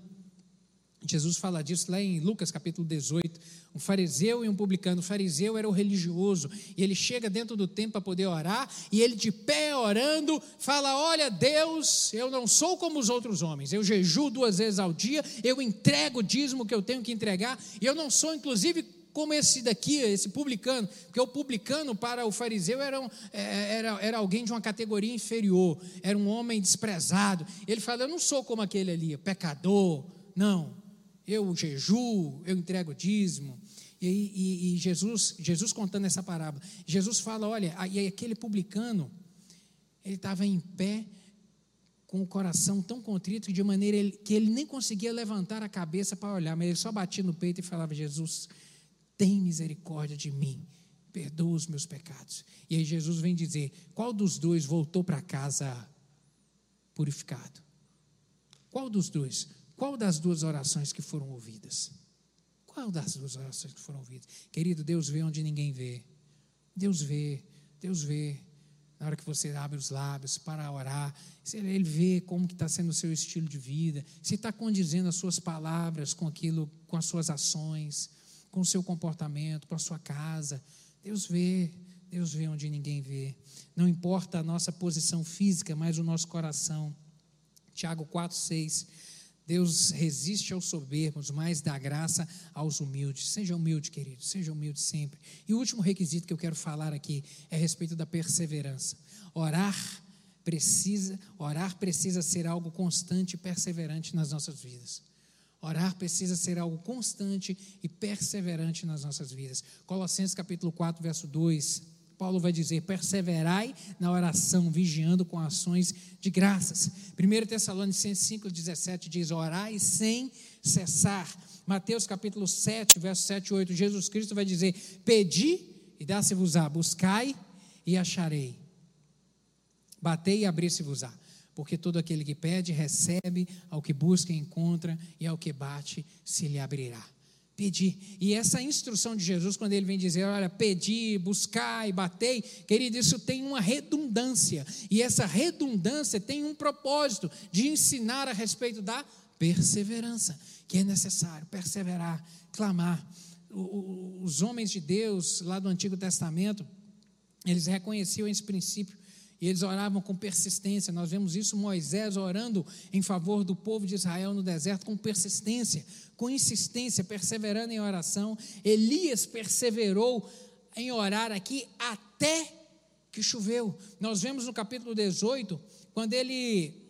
Jesus fala disso lá em Lucas capítulo 18. Um fariseu e um publicano. O fariseu era o religioso. E ele chega dentro do templo para poder orar. E ele, de pé orando, fala: Olha, Deus, eu não sou como os outros homens. Eu jejuo duas vezes ao dia. Eu entrego o dízimo que eu tenho que entregar. E eu não sou, inclusive, como esse daqui, esse publicano, porque o publicano para o fariseu era, um, é, era, era alguém de uma categoria inferior, era um homem desprezado. Ele fala: Eu não sou como aquele ali, pecador. Não, eu jejuo, eu entrego dízimo. E, e, e, Jesus, Jesus contando essa parábola, Jesus fala: olha, e aquele publicano, ele estava em pé, com o coração tão contrito, de maneira que ele nem conseguia levantar a cabeça para olhar, mas ele só batia no peito e falava: Jesus, tem misericórdia de mim, perdoa os meus pecados. E aí Jesus vem dizer: qual dos dois voltou para casa purificado? Qual dos dois? Qual das duas orações que foram ouvidas? Qual das duas orações que foram ouvidas? Querido, Deus vê onde ninguém vê. Deus vê, Deus vê. Na hora que você abre os lábios para orar, Ele vê como que está sendo o seu estilo de vida, se está condizendo as suas palavras com aquilo, com as suas ações, com o seu comportamento, com a sua casa. Deus vê, Deus vê onde ninguém vê. Não importa a nossa posição física, mas o nosso coração. Tiago 4, 6 Deus resiste aos soberbos, mas dá graça aos humildes. Seja humilde, querido, seja humilde sempre. E o último requisito que eu quero falar aqui é a respeito da perseverança. Orar precisa, orar precisa ser algo constante e perseverante nas nossas vidas. Orar precisa ser algo constante e perseverante nas nossas vidas. Colossenses capítulo 4, verso 2. Paulo vai dizer: perseverai na oração, vigiando com ações de graças. 1 Tessalonicenses 5,17 diz: orai sem cessar. Mateus capítulo 7, verso 7 e 8, Jesus Cristo vai dizer: pedi e dá-se-vos-á, buscai e acharei. Batei e abri-se-vos-á. Porque todo aquele que pede, recebe, ao que busca, encontra, e ao que bate, se lhe abrirá pedir. E essa instrução de Jesus, quando ele vem dizer, olha, pedir, buscar e batei, querido, isso tem uma redundância. E essa redundância tem um propósito de ensinar a respeito da perseverança, que é necessário perseverar, clamar. Os homens de Deus, lá do Antigo Testamento, eles reconheciam esse princípio e eles oravam com persistência. Nós vemos isso Moisés orando em favor do povo de Israel no deserto com persistência, com insistência, perseverando em oração. Elias perseverou em orar aqui até que choveu. Nós vemos no capítulo 18, quando ele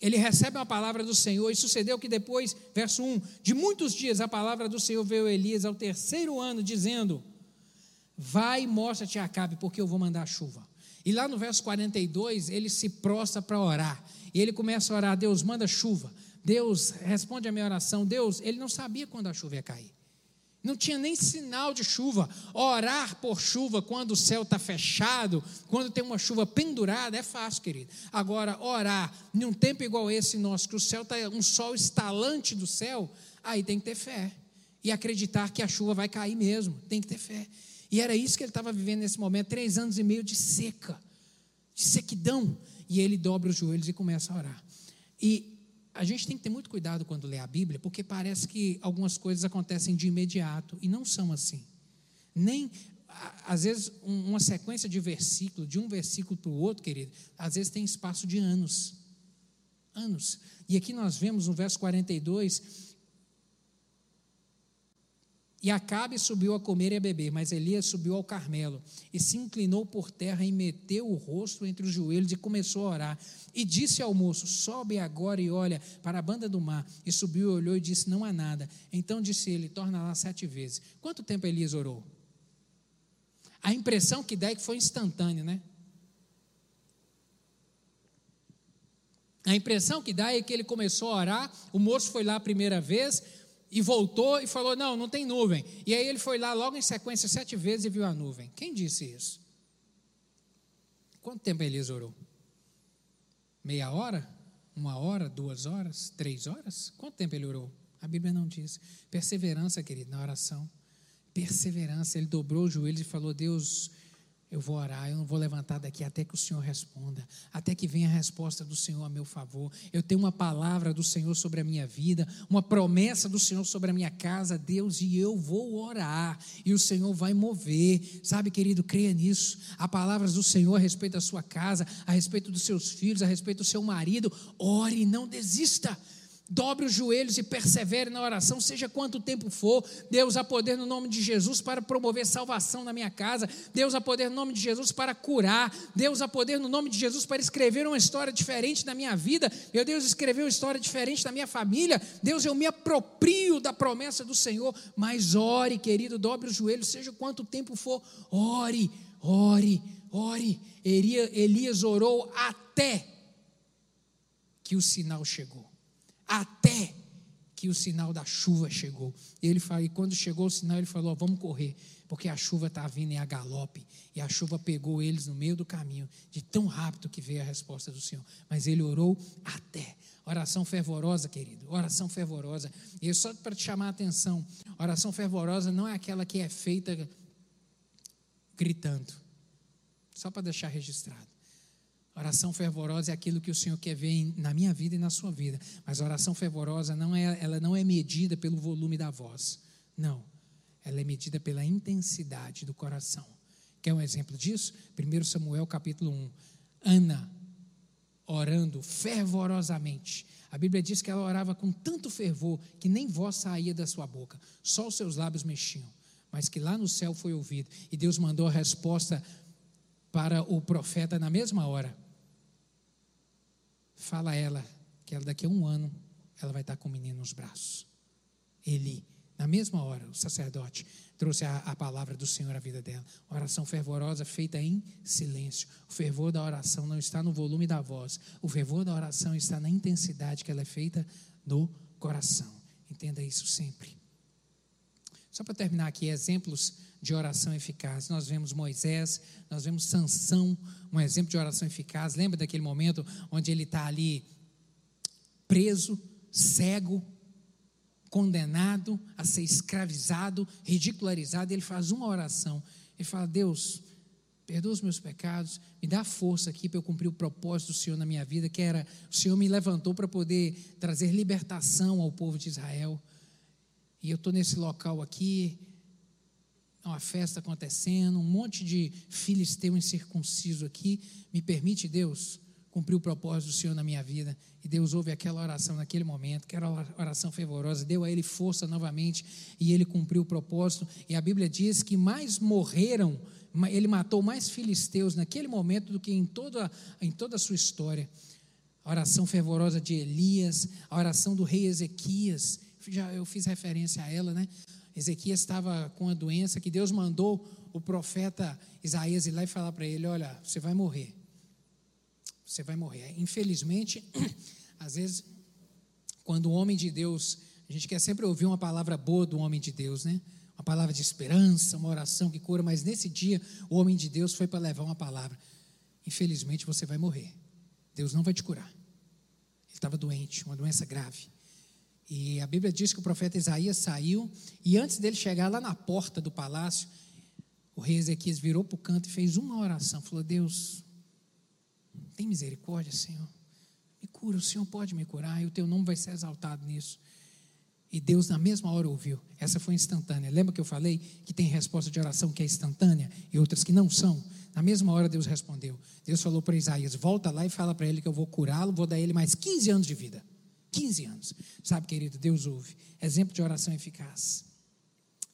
ele recebe uma palavra do Senhor, e sucedeu que depois, verso 1, de muitos dias a palavra do Senhor veio a Elias ao terceiro ano, dizendo: Vai mostra-te a Acabe, porque eu vou mandar chuva. E lá no verso 42, ele se prostra para orar. E ele começa a orar: Deus, manda chuva. Deus, responde a minha oração. Deus, ele não sabia quando a chuva ia cair. Não tinha nem sinal de chuva. Orar por chuva quando o céu está fechado, quando tem uma chuva pendurada, é fácil, querido. Agora, orar num tempo igual esse nosso, que o céu está um sol estalante do céu, aí tem que ter fé. E acreditar que a chuva vai cair mesmo. Tem que ter fé. E era isso que ele estava vivendo nesse momento, três anos e meio de seca, de sequidão. E ele dobra os joelhos e começa a orar. E a gente tem que ter muito cuidado quando lê a Bíblia, porque parece que algumas coisas acontecem de imediato e não são assim. Nem, às vezes, uma sequência de versículos, de um versículo para o outro, querido, às vezes tem espaço de anos. Anos. E aqui nós vemos no verso 42 e Acabe subiu a comer e a beber, mas Elias subiu ao Carmelo e se inclinou por terra e meteu o rosto entre os joelhos e começou a orar. E disse ao moço: Sobe agora e olha para a banda do mar. E subiu e olhou e disse: Não há nada. Então disse ele: Torna lá sete vezes. Quanto tempo Elias orou? A impressão que dá é que foi instantânea, né? A impressão que dá é que ele começou a orar, o moço foi lá a primeira vez, e voltou e falou: Não, não tem nuvem. E aí ele foi lá logo em sequência sete vezes e viu a nuvem. Quem disse isso? Quanto tempo Elias orou? Meia hora? Uma hora? Duas horas? Três horas? Quanto tempo ele orou? A Bíblia não diz. Perseverança, querido, na oração. Perseverança. Ele dobrou os joelhos e falou: Deus, eu vou orar, eu não vou levantar daqui até que o Senhor responda, até que venha a resposta do Senhor a meu favor. Eu tenho uma palavra do Senhor sobre a minha vida, uma promessa do Senhor sobre a minha casa, Deus, e eu vou orar, e o Senhor vai mover. Sabe, querido, creia nisso. Há palavras do Senhor a respeito da sua casa, a respeito dos seus filhos, a respeito do seu marido. Ore não desista dobre os joelhos e persevere na oração, seja quanto tempo for. Deus há poder no nome de Jesus para promover salvação na minha casa. Deus há poder no nome de Jesus para curar. Deus há poder no nome de Jesus para escrever uma história diferente na minha vida. Meu Deus escreveu uma história diferente na minha família. Deus, eu me aproprio da promessa do Senhor. Mas ore, querido, dobre os joelhos, seja quanto tempo for. Ore, ore, ore. Elias orou até que o sinal chegou até que o sinal da chuva chegou. E ele fala, e quando chegou o sinal, ele falou: vamos correr, porque a chuva está vindo em a galope. E a chuva pegou eles no meio do caminho, de tão rápido que veio a resposta do Senhor. Mas ele orou até. Oração fervorosa, querido, oração fervorosa. E só para te chamar a atenção: oração fervorosa não é aquela que é feita gritando, só para deixar registrado. Oração fervorosa é aquilo que o Senhor quer ver na minha vida e na sua vida. Mas a oração fervorosa não é, ela não é medida pelo volume da voz. Não. Ela é medida pela intensidade do coração. Quer um exemplo disso? 1 Samuel capítulo 1. Ana orando fervorosamente. A Bíblia diz que ela orava com tanto fervor que nem voz saía da sua boca, só os seus lábios mexiam, mas que lá no céu foi ouvido. E Deus mandou a resposta para o profeta na mesma hora. Fala ela que ela daqui a um ano ela vai estar com o menino nos braços. Eli, na mesma hora, o sacerdote trouxe a, a, palavra do Senhor à vida dela. Oração fervorosa feita em silêncio. O fervor da oração não está no volume da voz. O fervor da oração está na intensidade que ela é feita no coração. Entenda isso sempre. Só para terminar aqui, exemplos de oração eficaz. Nós vemos Moisés, nós vemos Sansão, um exemplo de oração eficaz. Lembra daquele momento onde ele está ali preso, cego, condenado a ser escravizado, ridicularizado, ele faz uma oração. Ele fala: Deus, perdoa os meus pecados, me dá força aqui para eu cumprir o propósito do Senhor na minha vida, que era o Senhor me levantou para poder trazer libertação ao povo de Israel. E eu estou nesse local aqui, uma festa acontecendo, um monte de filisteu incircunciso aqui. Me permite, Deus, cumprir o propósito do Senhor na minha vida. E Deus ouve aquela oração naquele momento, que era oração fervorosa, deu a ele força novamente e ele cumpriu o propósito. E a Bíblia diz que mais morreram, ele matou mais filisteus naquele momento do que em toda, em toda a sua história. A oração fervorosa de Elias, a oração do rei Ezequias, já eu fiz referência a ela, né? Ezequias estava com a doença que Deus mandou o profeta Isaías ir lá e falar para ele: Olha, você vai morrer. Você vai morrer. Infelizmente, *clears throat* às vezes, quando o homem de Deus, a gente quer sempre ouvir uma palavra boa do homem de Deus, né? Uma palavra de esperança, uma oração que cura, mas nesse dia o homem de Deus foi para levar uma palavra. Infelizmente você vai morrer. Deus não vai te curar. Ele estava doente, uma doença grave. E a Bíblia diz que o profeta Isaías saiu e antes dele chegar lá na porta do palácio, o rei Ezequias virou para o canto e fez uma oração. Falou: Deus, tem misericórdia, Senhor. Me cura, o Senhor pode me curar e o teu nome vai ser exaltado nisso. E Deus, na mesma hora, ouviu. Essa foi instantânea. Lembra que eu falei que tem resposta de oração que é instantânea e outras que não são? Na mesma hora, Deus respondeu. Deus falou para Isaías: volta lá e fala para ele que eu vou curá-lo, vou dar ele mais 15 anos de vida. 15 anos. Sabe, querido, Deus ouve. Exemplo de oração eficaz.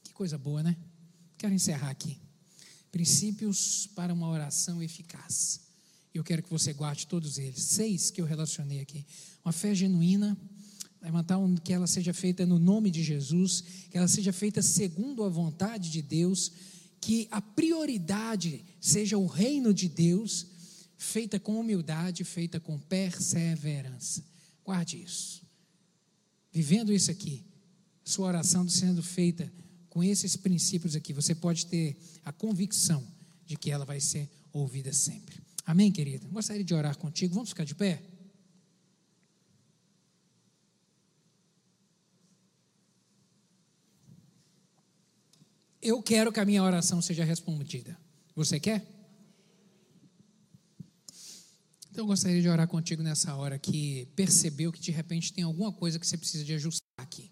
Que coisa boa, né? Quero encerrar aqui. Princípios para uma oração eficaz. Eu quero que você guarde todos eles. Seis que eu relacionei aqui. Uma fé genuína, levantar um, que ela seja feita no nome de Jesus, que ela seja feita segundo a vontade de Deus, que a prioridade seja o reino de Deus, feita com humildade, feita com perseverança. Guarde isso. Vivendo isso aqui, sua oração sendo feita com esses princípios aqui, você pode ter a convicção de que ela vai ser ouvida sempre. Amém, querida? Gostaria de orar contigo. Vamos ficar de pé? Eu quero que a minha oração seja respondida. Você quer? Então eu gostaria de orar contigo nessa hora que percebeu que de repente tem alguma coisa que você precisa de ajustar aqui.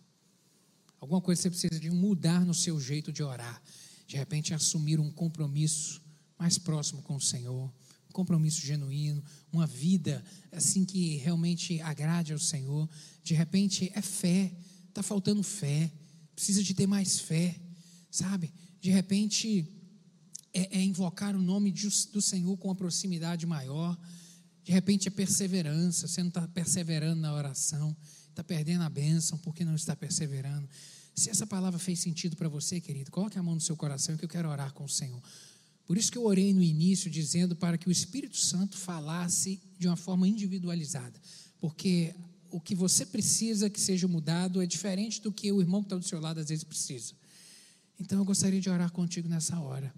Alguma coisa que você precisa de mudar no seu jeito de orar. De repente assumir um compromisso mais próximo com o Senhor, um compromisso genuíno, uma vida assim que realmente agrade ao Senhor. De repente é fé, está faltando fé, precisa de ter mais fé, sabe? De repente é, é invocar o nome de, do Senhor com uma proximidade maior de repente é perseverança, você não está perseverando na oração, está perdendo a bênção porque não está perseverando. Se essa palavra fez sentido para você, querido, coloque a mão no seu coração que eu quero orar com o Senhor. Por isso que eu orei no início dizendo para que o Espírito Santo falasse de uma forma individualizada, porque o que você precisa que seja mudado é diferente do que o irmão que está do seu lado às vezes precisa. Então eu gostaria de orar contigo nessa hora.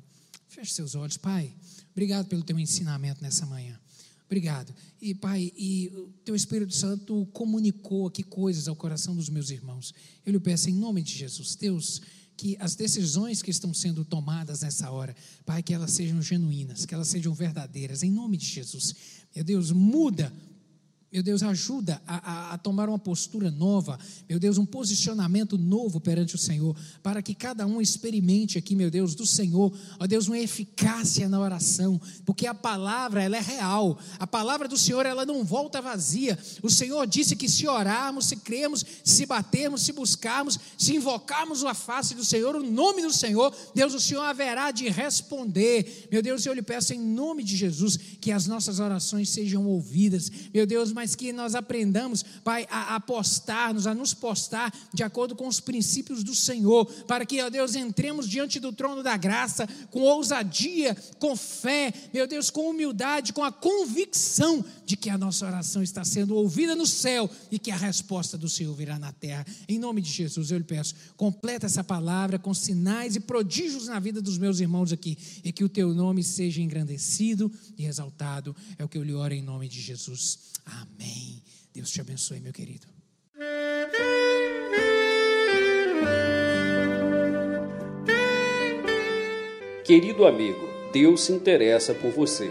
Feche seus olhos, Pai. Obrigado pelo teu ensinamento nessa manhã. Obrigado. E, Pai, e o Teu Espírito Santo comunicou aqui coisas ao coração dos meus irmãos. Eu lhe peço em nome de Jesus, Deus, que as decisões que estão sendo tomadas nessa hora, Pai, que elas sejam genuínas, que elas sejam verdadeiras, em nome de Jesus. Meu Deus, muda meu Deus, ajuda a, a, a, tomar uma postura nova, meu Deus, um posicionamento novo perante o Senhor, para que cada um experimente aqui, meu Deus, do Senhor, ó Deus, uma eficácia na oração, porque a palavra, ela é real, a palavra do Senhor, ela não volta vazia. O Senhor disse que se orarmos, se cremos, se batermos, se buscarmos, se invocarmos a face do Senhor, o nome do Senhor, Deus, o Senhor haverá de responder. Meu Deus, eu lhe peço em nome de Jesus que as nossas orações sejam ouvidas, meu Deus, mas que nós aprendamos, Pai, a apostar-nos, a nos postar de acordo com os princípios do Senhor, para que, ó Deus, entremos diante do trono da graça com ousadia, com fé, meu Deus, com humildade, com a convicção de que a nossa oração está sendo ouvida no céu e que a resposta do Senhor virá na terra. Em nome de Jesus, eu lhe peço, completa essa palavra com sinais e prodígios na vida dos meus irmãos aqui e que o teu nome seja engrandecido e exaltado. É o que eu lhe oro em nome de Jesus. Amém. Deus te abençoe, meu querido. Querido amigo, Deus se interessa por você.